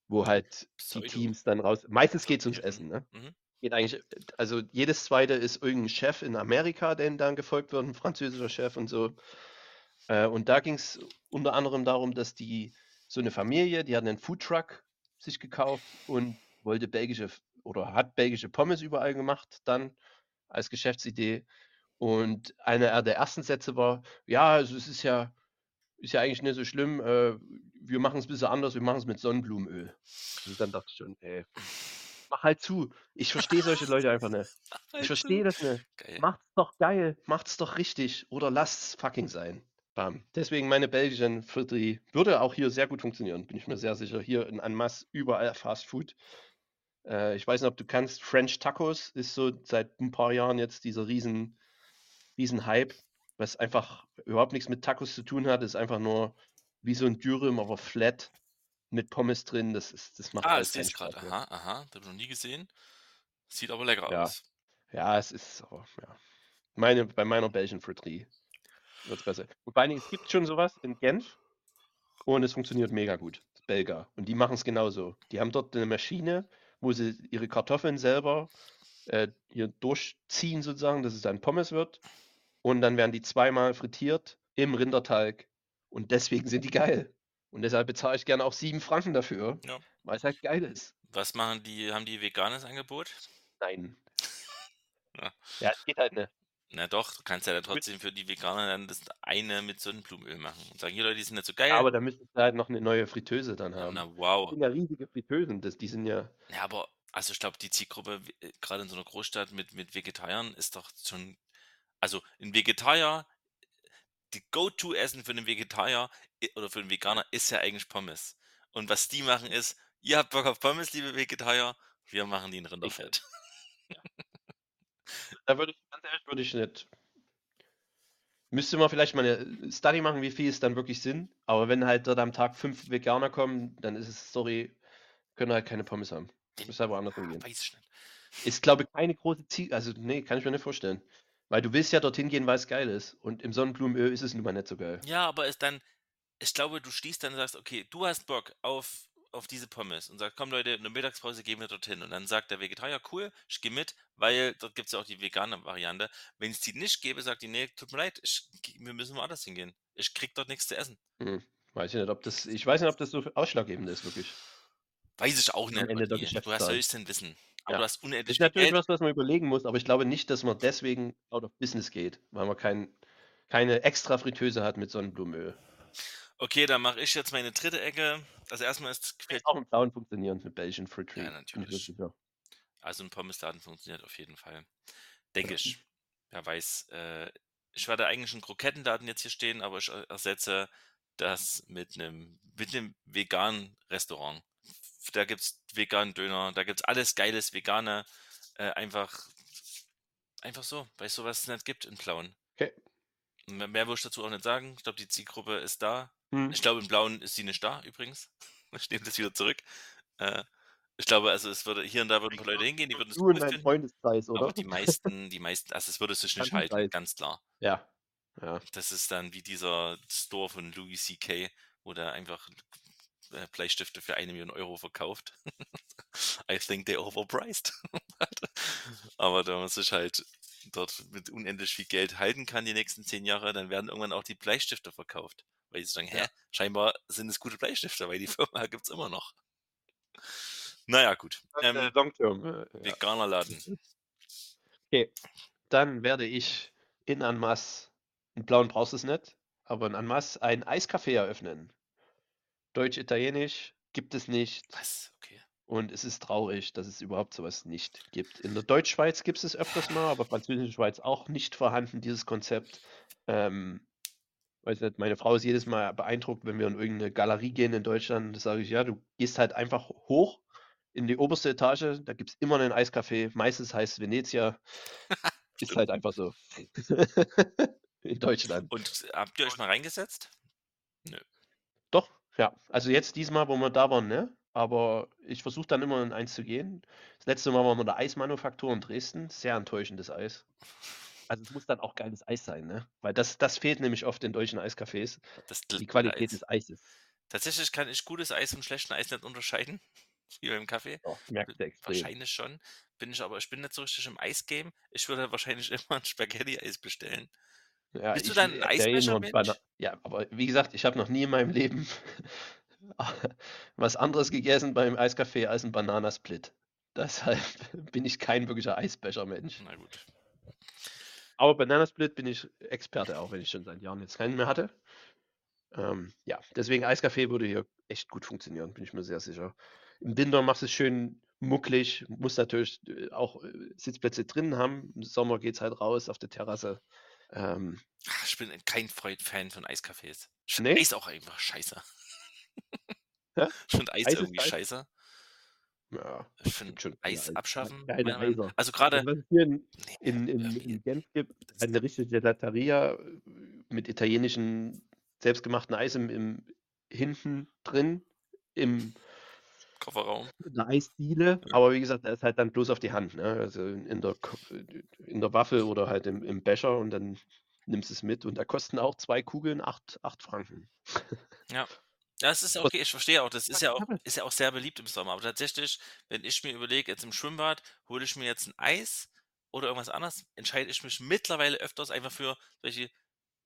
Speaker 2: wo halt die
Speaker 1: Pseudo.
Speaker 2: Teams dann raus. Meistens geht es ums Essen, ne?
Speaker 1: Mhm.
Speaker 2: Geht eigentlich, also jedes zweite ist irgendein Chef in Amerika, der dann gefolgt wird, ein französischer Chef und so. Äh, und da ging es unter anderem darum, dass die so eine Familie, die hat einen Foodtruck sich gekauft und wollte belgische oder hat belgische Pommes überall gemacht, dann als Geschäftsidee. Und einer der ersten Sätze war, ja, also es ist ja, ist ja eigentlich nicht so schlimm, äh, wir machen es ein bisschen anders, wir machen es mit Sonnenblumenöl. Und dann dachte ich schon, ey, mach halt zu. Ich verstehe solche Leute einfach nicht. Ich verstehe das nicht.
Speaker 1: Geil.
Speaker 2: Macht's doch geil, macht's doch richtig oder lasst's fucking sein. Bam. Deswegen meine belgischen Fritterie würde auch hier sehr gut funktionieren, bin ich mir sehr sicher. Hier in Anmass überall Fast Food. Äh, ich weiß nicht, ob du kannst, French Tacos ist so seit ein paar Jahren jetzt dieser riesen, riesen Hype, was einfach überhaupt nichts mit Tacos zu tun hat, ist einfach nur wie so ein Dürüm, aber flat mit Pommes drin. Das, ist, das macht
Speaker 1: Ah, ich
Speaker 2: alles
Speaker 1: sehe es gerade. Aha, aha. Das habe ich noch nie gesehen. Sieht aber lecker
Speaker 2: Ja.
Speaker 1: aus.
Speaker 2: Ja, es ist aber, ja. Meine, bei meiner Belgian Fritterie wird es besser. Dingen, es gibt schon sowas in Genf und es funktioniert mega gut. Belga. Und die machen es genauso. Die haben dort eine Maschine, wo sie ihre Kartoffeln selber äh, hier durchziehen, sozusagen, dass es dann Pommes wird. Und dann werden die zweimal frittiert im Rinderteig. Und deswegen sind die geil. Und deshalb bezahle ich gerne auch sieben Franken dafür,
Speaker 1: Ja.
Speaker 2: weil es halt geil ist.
Speaker 1: Was machen die? Haben die veganes Angebot?
Speaker 2: Nein.
Speaker 1: Ja.
Speaker 2: Ja, es geht halt nicht.
Speaker 1: Na doch, du kannst ja dann trotzdem für die Veganer dann das eine mit Sonnenblumenöl machen und sagen, hier Leute, die sind nicht so geil.
Speaker 2: Aber da müssten sie halt noch eine neue Fritteuse dann haben.
Speaker 1: na
Speaker 2: Das
Speaker 1: wow.
Speaker 2: sind ja riesige Fritteusen, das, die sind ja.
Speaker 1: Ja, aber also ich glaube, die Zielgruppe, äh, gerade in so einer Großstadt mit, mit Vegetariern, ist doch schon. Also ein Vegetarier, die Go-To-Essen für einen Vegetarier oder für einen Veganer ist ja eigentlich Pommes. Und was die machen ist, ihr habt Bock auf Pommes, liebe Vegetarier, wir machen die in Rinderfett.
Speaker 2: Da würde ich, ganz ehrlich, würde ich nicht. Müsste man vielleicht mal eine Study machen, wie viel es dann wirklich sind. Aber wenn halt dort am Tag fünf Veganer kommen, dann ist es, sorry, können halt keine Pommes haben. Muss aber anders
Speaker 1: Ah,
Speaker 2: umgehen.
Speaker 1: weiß ich nicht.
Speaker 2: Ist, glaube ich, keine große Ziel. Also, nee, kann ich mir nicht vorstellen. Weil du willst ja dorthin gehen, weil es geil ist. Und im Sonnenblumenöl ist es nun mal nicht so geil.
Speaker 1: Ja, aber ist dann, ich glaube, du schließt dann und sagst, okay, du hast Bock auf, auf diese Pommes und sagst, komm Leute, in der Mittagspause gehen wir dorthin. Und dann sagt der Vegetarier, cool, ich gehe mit, weil dort gibt es ja auch die vegane Variante. Wenn es die nicht gäbe, sagt die, nee, tut mir leid, ich, wir müssen woanders hingehen. Ich krieg dort nichts zu essen.
Speaker 2: Hm. Weiß ich nicht, ob das, ich weiß nicht, ob das so ausschlaggebend ist, wirklich.
Speaker 1: Weiß ich auch nicht. Du hast denn wissen? Aber
Speaker 2: Ja.
Speaker 1: du hast
Speaker 2: Das
Speaker 1: unendlich
Speaker 2: ist
Speaker 1: viel
Speaker 2: natürlich
Speaker 1: Geld.
Speaker 2: was, was man überlegen muss, aber ich glaube nicht, dass man deswegen out of business geht, weil man kein, keine extra Fritteuse hat mit Sonnenblumenöl.
Speaker 1: Okay, dann mache ich jetzt meine dritte Ecke. Also erstmal ist
Speaker 2: Wird auch im Blauen funktionieren mit Belgian.
Speaker 1: Ja,
Speaker 2: bin ich mir
Speaker 1: natürlich. Also ein Pommesladen funktioniert auf jeden Fall. Denke ich. Wer weiß. Äh, ich werde eigentlich einen Krokettenladen jetzt hier stehen, aber ich er- ersetze das mit einem mit einem veganen Restaurant. Da gibt's veganen Döner, da gibt's alles geiles Vegane. Äh, einfach, einfach so, weil es sowas nicht gibt in Plauen.
Speaker 2: Okay.
Speaker 1: Mehr, will ich dazu auch nicht sagen. Ich glaube, die Zielgruppe ist da.
Speaker 2: Hm.
Speaker 1: Ich glaube, in Blauen ist sie nicht da, übrigens. Ich nehme das wieder zurück. Äh, ich glaube, also es würde hier und da würden ein paar Leute hingehen, die würden es
Speaker 2: Du
Speaker 1: cool finden.
Speaker 2: Freundeskreis,
Speaker 1: Aber
Speaker 2: oder?
Speaker 1: die meisten, die meisten, also es würde sich nicht halten,
Speaker 2: Bekanntenkreis.
Speaker 1: ganz klar.
Speaker 2: Ja. Ja.
Speaker 1: Das ist dann wie dieser Store von Louis C.K., wo der einfach äh, Bleistifte für eine Million Euro verkauft. I think they're overpriced. Aber da man sich halt dort mit unendlich viel Geld halten kann die nächsten zehn Jahre, dann werden irgendwann auch die Bleistifte verkauft. Weil sie sagen, hä,
Speaker 2: Ja.
Speaker 1: scheinbar sind es gute Bleistifte, weil die Firma gibt's immer noch. Naja, gut.
Speaker 2: Ähm. Äh, ja.
Speaker 1: veganer Laden.
Speaker 2: Okay. Dann werde ich in Anmaß, in Blauen brauchst du es nicht, aber in Anmaß ein Eiscafé eröffnen. Deutsch-Italienisch gibt es nicht.
Speaker 1: Was? Okay.
Speaker 2: Und es ist traurig, dass es überhaupt sowas nicht gibt. In der Deutschschweiz gibt es öfters mal, aber französische Schweiz auch nicht vorhanden, dieses Konzept. Ähm, weiß nicht, meine Frau ist jedes Mal beeindruckt, wenn wir in irgendeine Galerie gehen in Deutschland. Da sage ich: „Ja, du gehst halt einfach hoch in die oberste Etage, da gibt's immer 'nen Eiscafé. Meistens heißt's Venezia.“ Ist halt einfach so. In Deutschland.
Speaker 1: Und habt ihr euch mal reingesetzt? Nö.
Speaker 2: Doch, ja. Also, jetzt diesmal, wo wir da waren, ne? Aber ich versuche dann immer in eins zu gehen. Das letzte Mal waren wir in der Eismanufaktur in Dresden. Sehr enttäuschendes Eis. Also, es muss dann auch geiles Eis sein, ne? Weil das das fehlt nämlich oft in deutschen Eiscafés,
Speaker 1: Das
Speaker 2: die Qualität
Speaker 1: Eis.
Speaker 2: des Eises.
Speaker 1: Tatsächlich kann ich gutes Eis vom schlechten Eis nicht unterscheiden, wie beim Kaffee.
Speaker 2: Extrem.
Speaker 1: Wahrscheinlich schon. Bin ich aber ich bin nicht so richtig im Eisgame. Ich würde wahrscheinlich immer 'n Spaghetti-Eis bestellen.
Speaker 2: Ja,
Speaker 1: Bist du dann 'n Eisbecher-Mensch?
Speaker 2: Ja, aber wie gesagt, ich habe noch nie in meinem Leben was anderes gegessen beim Eiscafé als 'n Bananasplit. Deshalb bin ich kein wirklicher Eisbecher-Mensch.
Speaker 1: Na gut.
Speaker 2: Aber Bananasplit bin ich Experte, auch wenn ich schon seit Jahren jetzt keinen mehr hatte. Ähm, ja, deswegen Eiscafé würde hier echt gut funktionieren, bin ich mir sehr sicher. Im Winter machst du's schön mucklig, musst natürlich, äh, auch, äh, Sitzplätze drinnen haben. Im Sommer geht's halt raus auf der Terrasse. Ähm
Speaker 1: ich bin kein Freund Fan von Eiscafés. Ich
Speaker 2: Ne?
Speaker 1: Eis auch einfach scheiße.
Speaker 2: Hä?
Speaker 1: Ich finde Eis
Speaker 2: Eis ist
Speaker 1: irgendwie scheiße.
Speaker 2: Ja,
Speaker 1: Ich finde
Speaker 2: schon
Speaker 1: Eis
Speaker 2: geile
Speaker 1: abschaffen,
Speaker 2: geile Eiser.
Speaker 1: also grade
Speaker 2: Also, was es hier in in in
Speaker 1: irgendwie
Speaker 2: in Genf gibt,
Speaker 1: das
Speaker 2: eine richtige Gelateria, äh, mit italienischen selbstgemachten Eis im im hinten drin im
Speaker 1: Kofferraum.
Speaker 2: in der Eisdiele.
Speaker 1: Ja.
Speaker 2: Aber wie gesagt, der ist halt dann bloß auf die Hand, ne? Also, in der in der Waffel oder halt im im Becher und dann nimmst du's mit und da kosten auch 2 Kugeln 8 8 Franken.
Speaker 1: Ja. Ja, es ist ja okay, ich verstehe auch, das ist ja auch ist ja auch sehr beliebt im Sommer. Aber tatsächlich, wenn ich mir überlege, jetzt im Schwimmbad, hole ich mir jetzt 'n Eis oder irgendwas anderes, entscheide ich mich mittlerweile öfters einfach für welche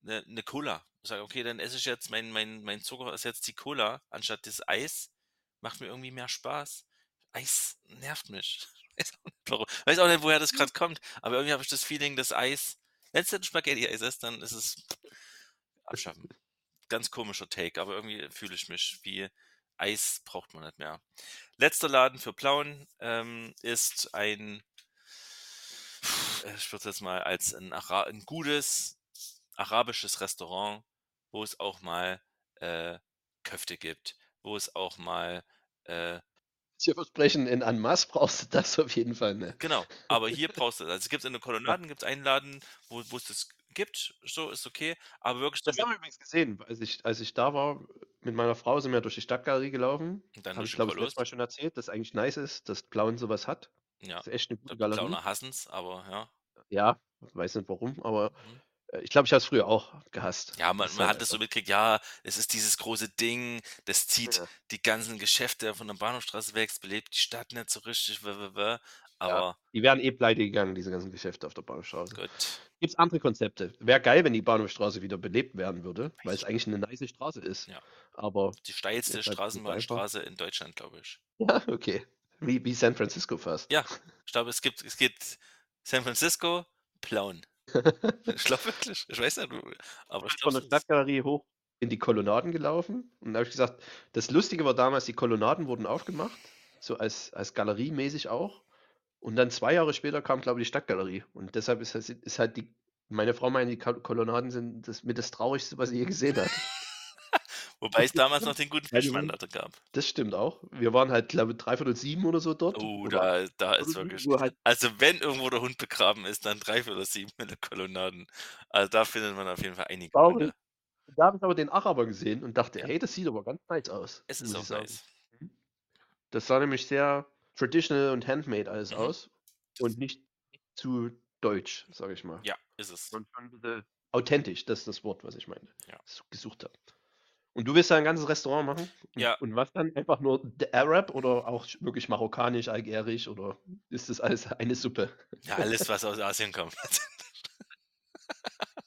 Speaker 1: 'ne 'ne Cola. Ich sage: „Okay, dann esse ich jetzt mein mein mein Zucker ist jetzt die Cola anstatt das Eis.“ Macht mir irgendwie mehr Spaß. Eis nervt mich. Weiß auch nicht warum. Weiß auch nicht, woher das grad kommt, aber irgendwie habe ich das Feeling, dass Eis wenn's denn Spaghetti-Eis ist, dann ist es abschaffen. Ganz komischer Take, aber irgendwie fühle ich mich wie Eis braucht man nicht mehr. Letzter Laden für Plauen, ähm, ist ein ich würde es jetzt mal als 'n Ara 'n gutes arabisches Restaurant, wo es auch mal, äh, Köfte gibt, wo es auch mal, äh
Speaker 2: Ich dir versprechen, in en masse brauchst du das auf jeden Fall, ne?
Speaker 1: Genau, aber hier brauchst du also, es gibt's in den Kolonnaden gibt's einen Laden, wo wo's das gibt, so, ist okay, aber wirklich
Speaker 2: Das haben wir übrigens gesehen, als ich als ich da war mit meiner Frau, sind wir durch die Stadtgalerie gelaufen.
Speaker 1: Und dann
Speaker 2: Habe ich, glaube ich, letztes. Mal schon erzählt, dass eigentlich nice ist, dass Plauen so was hat.
Speaker 1: Ja,
Speaker 2: Ist echt 'ne
Speaker 1: ich
Speaker 2: gute Galerie.
Speaker 1: Plauener hassen's, aber ja.
Speaker 2: Ja, weiß nicht warum, aber,
Speaker 1: Mhm.
Speaker 2: äh, ich glaube, ich habe es früher auch gehasst.
Speaker 1: Ja,
Speaker 2: Das
Speaker 1: man man hat das so mitgekriegt, ja, es ist dieses große Ding, das zieht
Speaker 2: Ja.
Speaker 1: die ganzen Geschäfte von der Bahnhofstraße weg, es belebt die Stadt nicht so richtig, w w w
Speaker 2: Ja,
Speaker 1: aber
Speaker 2: die wären eh pleite gegangen, diese ganzen Geschäfte auf der Bahnhofstraße.
Speaker 1: Gut.
Speaker 2: Gibt's andere Konzepte. Wäre geil, wenn die Bahnhofstraße wieder belebt werden würde,
Speaker 1: Weiß
Speaker 2: weil's
Speaker 1: ich
Speaker 2: eigentlich 'ne nice Straße ist.
Speaker 1: Ja.
Speaker 2: Aber
Speaker 1: Die steilste
Speaker 2: halt.
Speaker 1: Straßenbahnstraße in Deutschland, glaube ich.
Speaker 2: Ja, okay. Wie wie San Francisco fast.
Speaker 1: Ja, ich glaube, es gibt es geht San Francisco, Plauen. Ich glaube wirklich. Ich weiß nicht, aber ich
Speaker 2: Von
Speaker 1: glaube,
Speaker 2: der Stadtgalerie hoch in die Kolonnaden gelaufen und da habe ich gesagt das Lustige war damals, die Kolonnaden wurden aufgemacht, so als als galeriemäßig auch. Und dann 2 Jahre später kam, glaube ich, die Stadtgalerie. Und deshalb ist ist halt die meine Frau meint, die Kol Kolonnaden sind das mit das Traurigste, was sie je gesehen hat.
Speaker 1: Wobei es damals noch den guten da gab.
Speaker 2: Das stimmt auch. Wir waren halt, glaube ich, 6:45 oder so dort.
Speaker 1: Oh, da da ist
Speaker 2: 7
Speaker 1: wirklich
Speaker 2: halt
Speaker 1: also, wenn irgendwo der Hund begraben ist, dann 7 in den Kolonnaden. Also, da findet man auf jeden Fall einige. Hunde.
Speaker 2: Da habe ich aber den Araber gesehen und dachte. „Hey, das sieht aber ganz nice aus“,
Speaker 1: Es ist auch nice.
Speaker 2: Mhm. Das sah nämlich sehr traditional und handmade alles
Speaker 1: Mhm.
Speaker 2: aus und nicht zu deutsch, sage ich mal.
Speaker 1: Ja, ist es.
Speaker 2: Und schon 'n bisschen authentisch, das ist das Wort, was ich meinte,
Speaker 1: Ja.
Speaker 2: gesucht habe. Und du willst da 'n ganzes Restaurant machen?
Speaker 1: Ja.
Speaker 2: und was dann? Einfach nur The Arab oder auch wirklich marokkanisch, algerisch oder ist das alles eine Suppe?
Speaker 1: Ja, alles, was aus Asien kommt.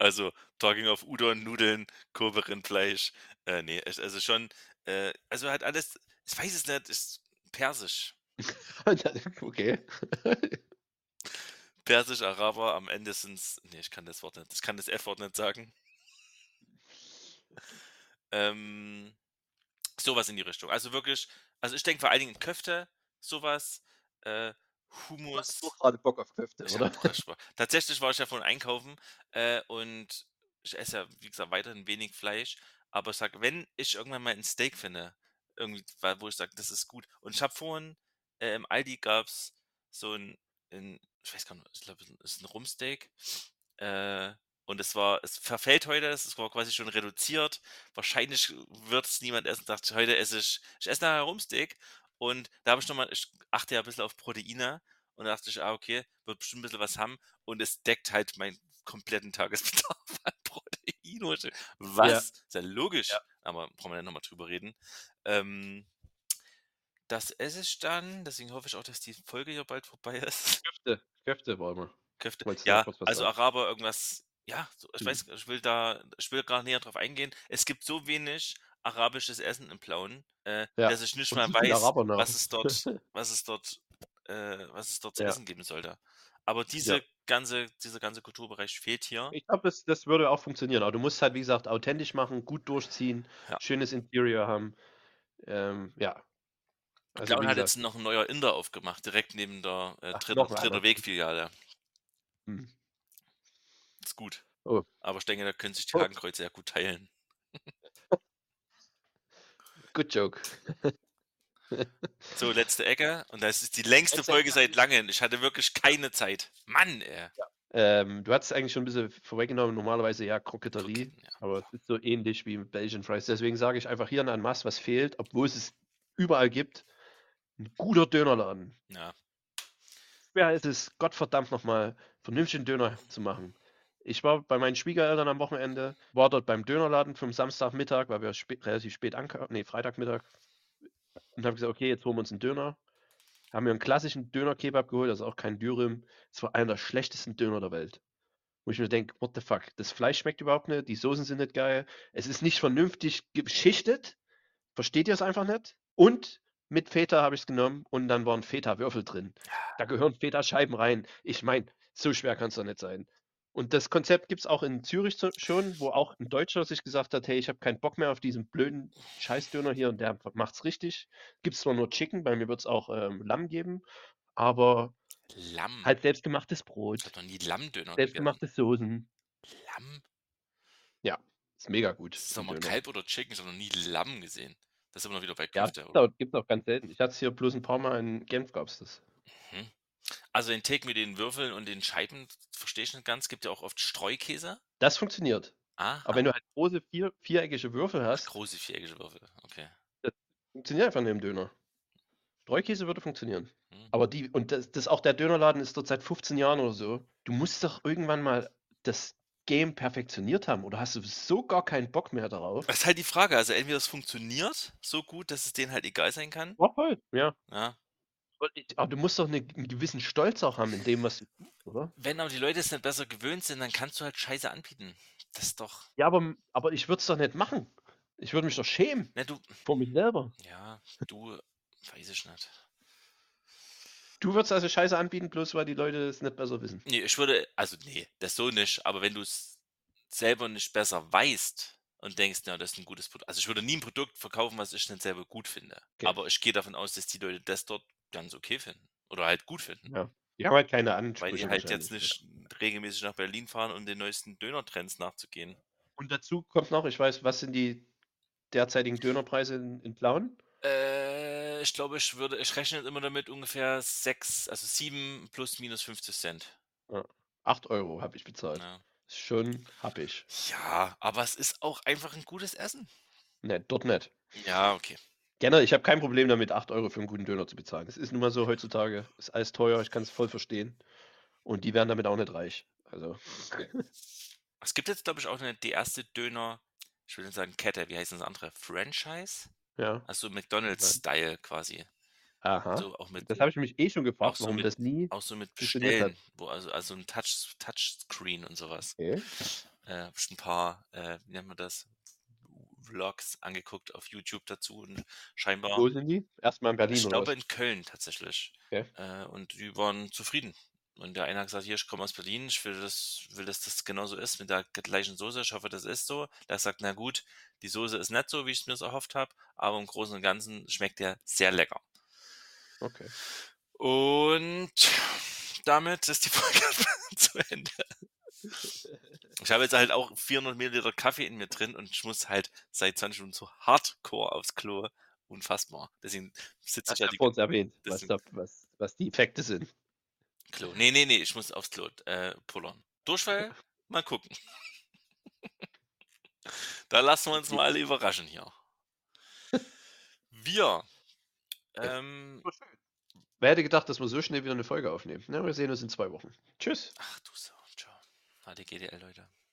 Speaker 1: Also, talking of Udon, Nudeln, Kobe Rindfleisch. Äh, ne, es also schon, äh also halt alles ich weiß es nicht, ist persisch.
Speaker 2: Okay.
Speaker 1: Persisch, Araber, am Ende sind's ne, ich kann das Wort nicht ich kann das F-Wort nicht sagen. Ähm, so was in die Richtung. Also wirklich also, ich denke vor allen Dingen Köfte, so was, äh,
Speaker 2: Du hast doch grade Bock auf Köfte,
Speaker 1: Ich
Speaker 2: oder?
Speaker 1: Tatsächlich war ich ja vorhin einkaufen, äh, und ich esse ja, wie gesagt, weiterhin wenig Fleisch, aber ich sage, wenn ich irgendwann mal ein Steak finde, irgendwie, wo ich sage, das ist gut. Und ich habe vorhin, äh, im Aldi gab es so ein, ein, ich weiß gar nicht, ich glaube, es ist ein Rumpsteak. Äh, und es war, es verfällt heute, es war quasi schon reduziert. Wahrscheinlich wird es niemand essen. Dachte, heute esse ich, ich esse nachher Rumpsteak. Und da habe ich nochmal, ich achte ja ein bisschen auf Proteine. Und da dachte ich, ah, okay, wird bestimmt ein bisschen was haben. Und es deckt halt meinen kompletten Tagesbedarf an Protein. Was? Ist ja logisch.
Speaker 2: Ja.
Speaker 1: Aber brauchen wir dann nochmal drüber reden. Ähm, das esse ich dann. Deswegen hoffe ich auch, dass die Folge hier bald vorbei ist.
Speaker 2: Köfte, Köfte wollen wir.
Speaker 1: Köfte. Ja, also? Araber irgendwas. Ja, so, ich
Speaker 2: Mhm.
Speaker 1: weiß, ich will da, ich will gar näher drauf eingehen. Es gibt so wenig arabisches Essen im Plauen, äh,
Speaker 2: Ja,
Speaker 1: dass ich nicht
Speaker 2: und
Speaker 1: mal weiß, was es dort, was es dort, äh, was es dort zu
Speaker 2: Ja.
Speaker 1: essen geben sollte. Aber diese
Speaker 2: Ja.
Speaker 1: ganze, dieser ganze Kulturbereich fehlt hier.
Speaker 2: Ich glaube, das, das würde auch funktionieren. Aber du musst halt, wie gesagt, authentisch machen, gut durchziehen, schönes Interior haben. Ähm, ja. Also, wie
Speaker 1: hat jetzt noch ein neuer Inder aufgemacht, direkt neben der äh,
Speaker 2: Ach,
Speaker 1: dritten, dritter Weg-Filiale.
Speaker 2: hm.
Speaker 1: Ist gut.
Speaker 2: Oh.
Speaker 1: Aber ich denke, da können sich die
Speaker 2: Oh.
Speaker 1: Hakenkreuze ja gut teilen.
Speaker 2: good joke.
Speaker 1: So, letzte Ecke. Und das ist die längste
Speaker 2: Letzte
Speaker 1: Folge
Speaker 2: Ecke.
Speaker 1: seit langem. Ich hatte wirklich keine Zeit. Mann, ey.
Speaker 2: Ähm, du hast es eigentlich schon ein bisschen vorweggenommen. Normalerweise ja Kroketerie,
Speaker 1: Kroketten, ja.
Speaker 2: aber es ist so ähnlich wie mit Belgian Fries. Deswegen sage ich einfach hier an Mass, was fehlt, obwohl es es überall gibt. Ein guter Dönerladen.
Speaker 1: Ja.
Speaker 2: schwer ist es, Gottverdammt nochmal vernünftigen Döner zu machen. Ich war bei meinen Schwiegereltern am Wochenende, war dort beim Dönerladen vom Samstagmittag, weil wir spät, relativ spät ankamen, nee, Freitagmittag, und haben gesagt, okay, jetzt holen wir uns einen Döner. Haben mir einen klassischen Döner-Kebab geholt, also auch kein Dürüm. Es war einer der schlechtesten Döner der Welt. Wo ich mir denke, what the fuck, das Fleisch schmeckt überhaupt nicht, die Soßen sind nicht geil, es ist nicht vernünftig geschichtet, versteht ihr es einfach nicht? Und mit Feta habe ich es genommen und dann waren Feta-Würfel drin. Da gehören Feta-Scheiben rein. Ich meine, so schwer kann es doch nicht sein. Und das Konzept gibt es auch in Zürich schon, wo auch ein Deutscher sich gesagt hat, hey, ich habe keinen Bock mehr auf diesen blöden Scheißdöner hier und der macht's richtig. Gibt es zwar nur Chicken, bei mir wird es auch ähm, Lamm geben, aber
Speaker 1: Lamm.
Speaker 2: halt selbstgemachtes
Speaker 1: Ich
Speaker 2: Brot,
Speaker 1: hab noch nie Lammdöner
Speaker 2: selbstgemachte Soßen.
Speaker 1: Lamm?
Speaker 2: Ist mega gut.
Speaker 1: Das ist
Speaker 2: ein
Speaker 1: doch mal
Speaker 2: Döner.
Speaker 1: Kalb oder Chicken. Ich habe noch nie Lamm gesehen. Das ist immer noch wieder bei
Speaker 2: Ja,
Speaker 1: Köfte.
Speaker 2: gibt's
Speaker 1: oder?
Speaker 2: auch, gibt's auch ganz selten. Ich hatte es hier bloß ein paar Mal in Genf gab's das.
Speaker 1: Mhm. Also den Take mit den Würfeln und den Scheiben verstehe ich nicht ganz. Gibt ja auch oft Streukäse.
Speaker 2: Das funktioniert.
Speaker 1: Ah,
Speaker 2: Aber wenn du halt große vier, viereckige Würfel hast,
Speaker 1: große viereckige Würfel. Okay.
Speaker 2: funktioniert einfach nicht im Döner. Streukäse würde funktionieren.
Speaker 1: Hm.
Speaker 2: Aber die, und das, das auch der Dönerladen ist dort seit 15 Jahren oder so. Du musst doch irgendwann mal das Game perfektioniert haben oder hast du so gar keinen Bock mehr darauf?
Speaker 1: Das ist halt die Frage. Also entweder es funktioniert so gut, dass es denen halt egal sein kann.
Speaker 2: Ja, voll. Ja.
Speaker 1: Ja.
Speaker 2: Aber du musst doch eine, einen gewissen Stolz auch haben in dem, was du tust, oder?
Speaker 1: Wenn aber die Leute es nicht besser gewöhnt sind, dann kannst du halt Scheiße anbieten. Das ist doch.
Speaker 2: Ja, aber, aber ich würde es doch nicht machen. Ich würde mich doch schämen
Speaker 1: Ne, du.
Speaker 2: vor mich selber.
Speaker 1: Ja, du. Weiß ich nicht.
Speaker 2: Du würdest also Scheiße anbieten, bloß weil die Leute es nicht besser wissen.
Speaker 1: Nee, ich würde, also nee, das so nicht, aber wenn du es selber nicht besser weißt und denkst, na, das ist ein gutes Produkt. Also ich würde nie ein Produkt verkaufen, was ich nicht selber gut finde.
Speaker 2: Okay.
Speaker 1: Aber ich gehe davon aus, dass die Leute das dort ganz okay finden. Oder halt gut finden.
Speaker 2: Ja. Die haben halt keine
Speaker 1: Weil
Speaker 2: Ansprüche.
Speaker 1: die halt jetzt
Speaker 2: ne?
Speaker 1: nicht regelmäßig nach Berlin fahren, um den neuesten Dönertrends nachzugehen.
Speaker 2: Und dazu kommt noch, ich weiß, was sind die derzeitigen Dönerpreise in, in Plauen?
Speaker 1: Äh, ich glaube, ich würde, ich rechne immer damit ungefähr 6, also 7 plus minus 50 Cent.
Speaker 2: 8 Euro habe ich bezahlt.
Speaker 1: Ja.
Speaker 2: Schon hab ich.
Speaker 1: ja, aber es ist auch einfach ein gutes Essen.
Speaker 2: Ne, dort nicht.
Speaker 1: Ja, okay.
Speaker 2: Generell, ich habe kein Problem damit, 8 Euro für einen guten Döner zu bezahlen. Es ist nun mal so heutzutage. Ist alles teuer, ich kann es voll verstehen. Und die werden damit auch nicht reich. Also,
Speaker 1: Es gibt jetzt, glaube ich, auch eine, die erste Döner, ich will nicht sagen Kette, wie heißt das andere? Franchise?
Speaker 2: ja.
Speaker 1: Also McDonalds-Style quasi.
Speaker 2: Aha.
Speaker 1: So auch mit,
Speaker 2: Das habe ich mich eh schon gefragt,
Speaker 1: so
Speaker 2: warum
Speaker 1: mit-
Speaker 2: das nie.
Speaker 1: auch so mit. Bestellen, wo also, also ein Touch, Touchscreen und sowas.
Speaker 2: Okay.
Speaker 1: Äh, ein paar, äh, wie nennt man das? Vlogs angeguckt auf YouTube dazu und scheinbar,
Speaker 2: Wo sind die? Erstmal in Berlin
Speaker 1: ich
Speaker 2: oder
Speaker 1: glaube
Speaker 2: was?
Speaker 1: in Köln tatsächlich.
Speaker 2: Okay.
Speaker 1: Äh, und die waren zufrieden. Und der eine hat gesagt, hier, ich komme aus Berlin, ich will, das, will, dass das genauso ist, mit der gleichen Soße, ich hoffe, das ist so. Der sagt, na gut, die Soße ist nicht so, wie ich es mir erhofft habe, aber im Großen und Ganzen schmeckt der sehr lecker.
Speaker 2: Okay.
Speaker 1: Und damit ist die Folge zu Ende. Ich habe jetzt halt auch 400 Milliliter Kaffee in mir drin und ich muss halt seit 20 Minuten so hardcore aufs Klo. Unfassbar. Deswegen sitze ich ja die
Speaker 2: vor uns erwähnt, was, was, was die Effekte sind.
Speaker 1: Klo. Nee, nee, nee, ich muss aufs Klo äh, pullern. Durchfall? Mal gucken. da lassen wir uns mal alle überraschen hier. Wir. Ähm,
Speaker 2: Wer hätte gedacht, dass wir so schnell wieder eine Folge aufnehmen? Na, wir sehen uns in zwei Wochen. Tschüss.
Speaker 1: ach du so, ciao. HDGDL, Leute.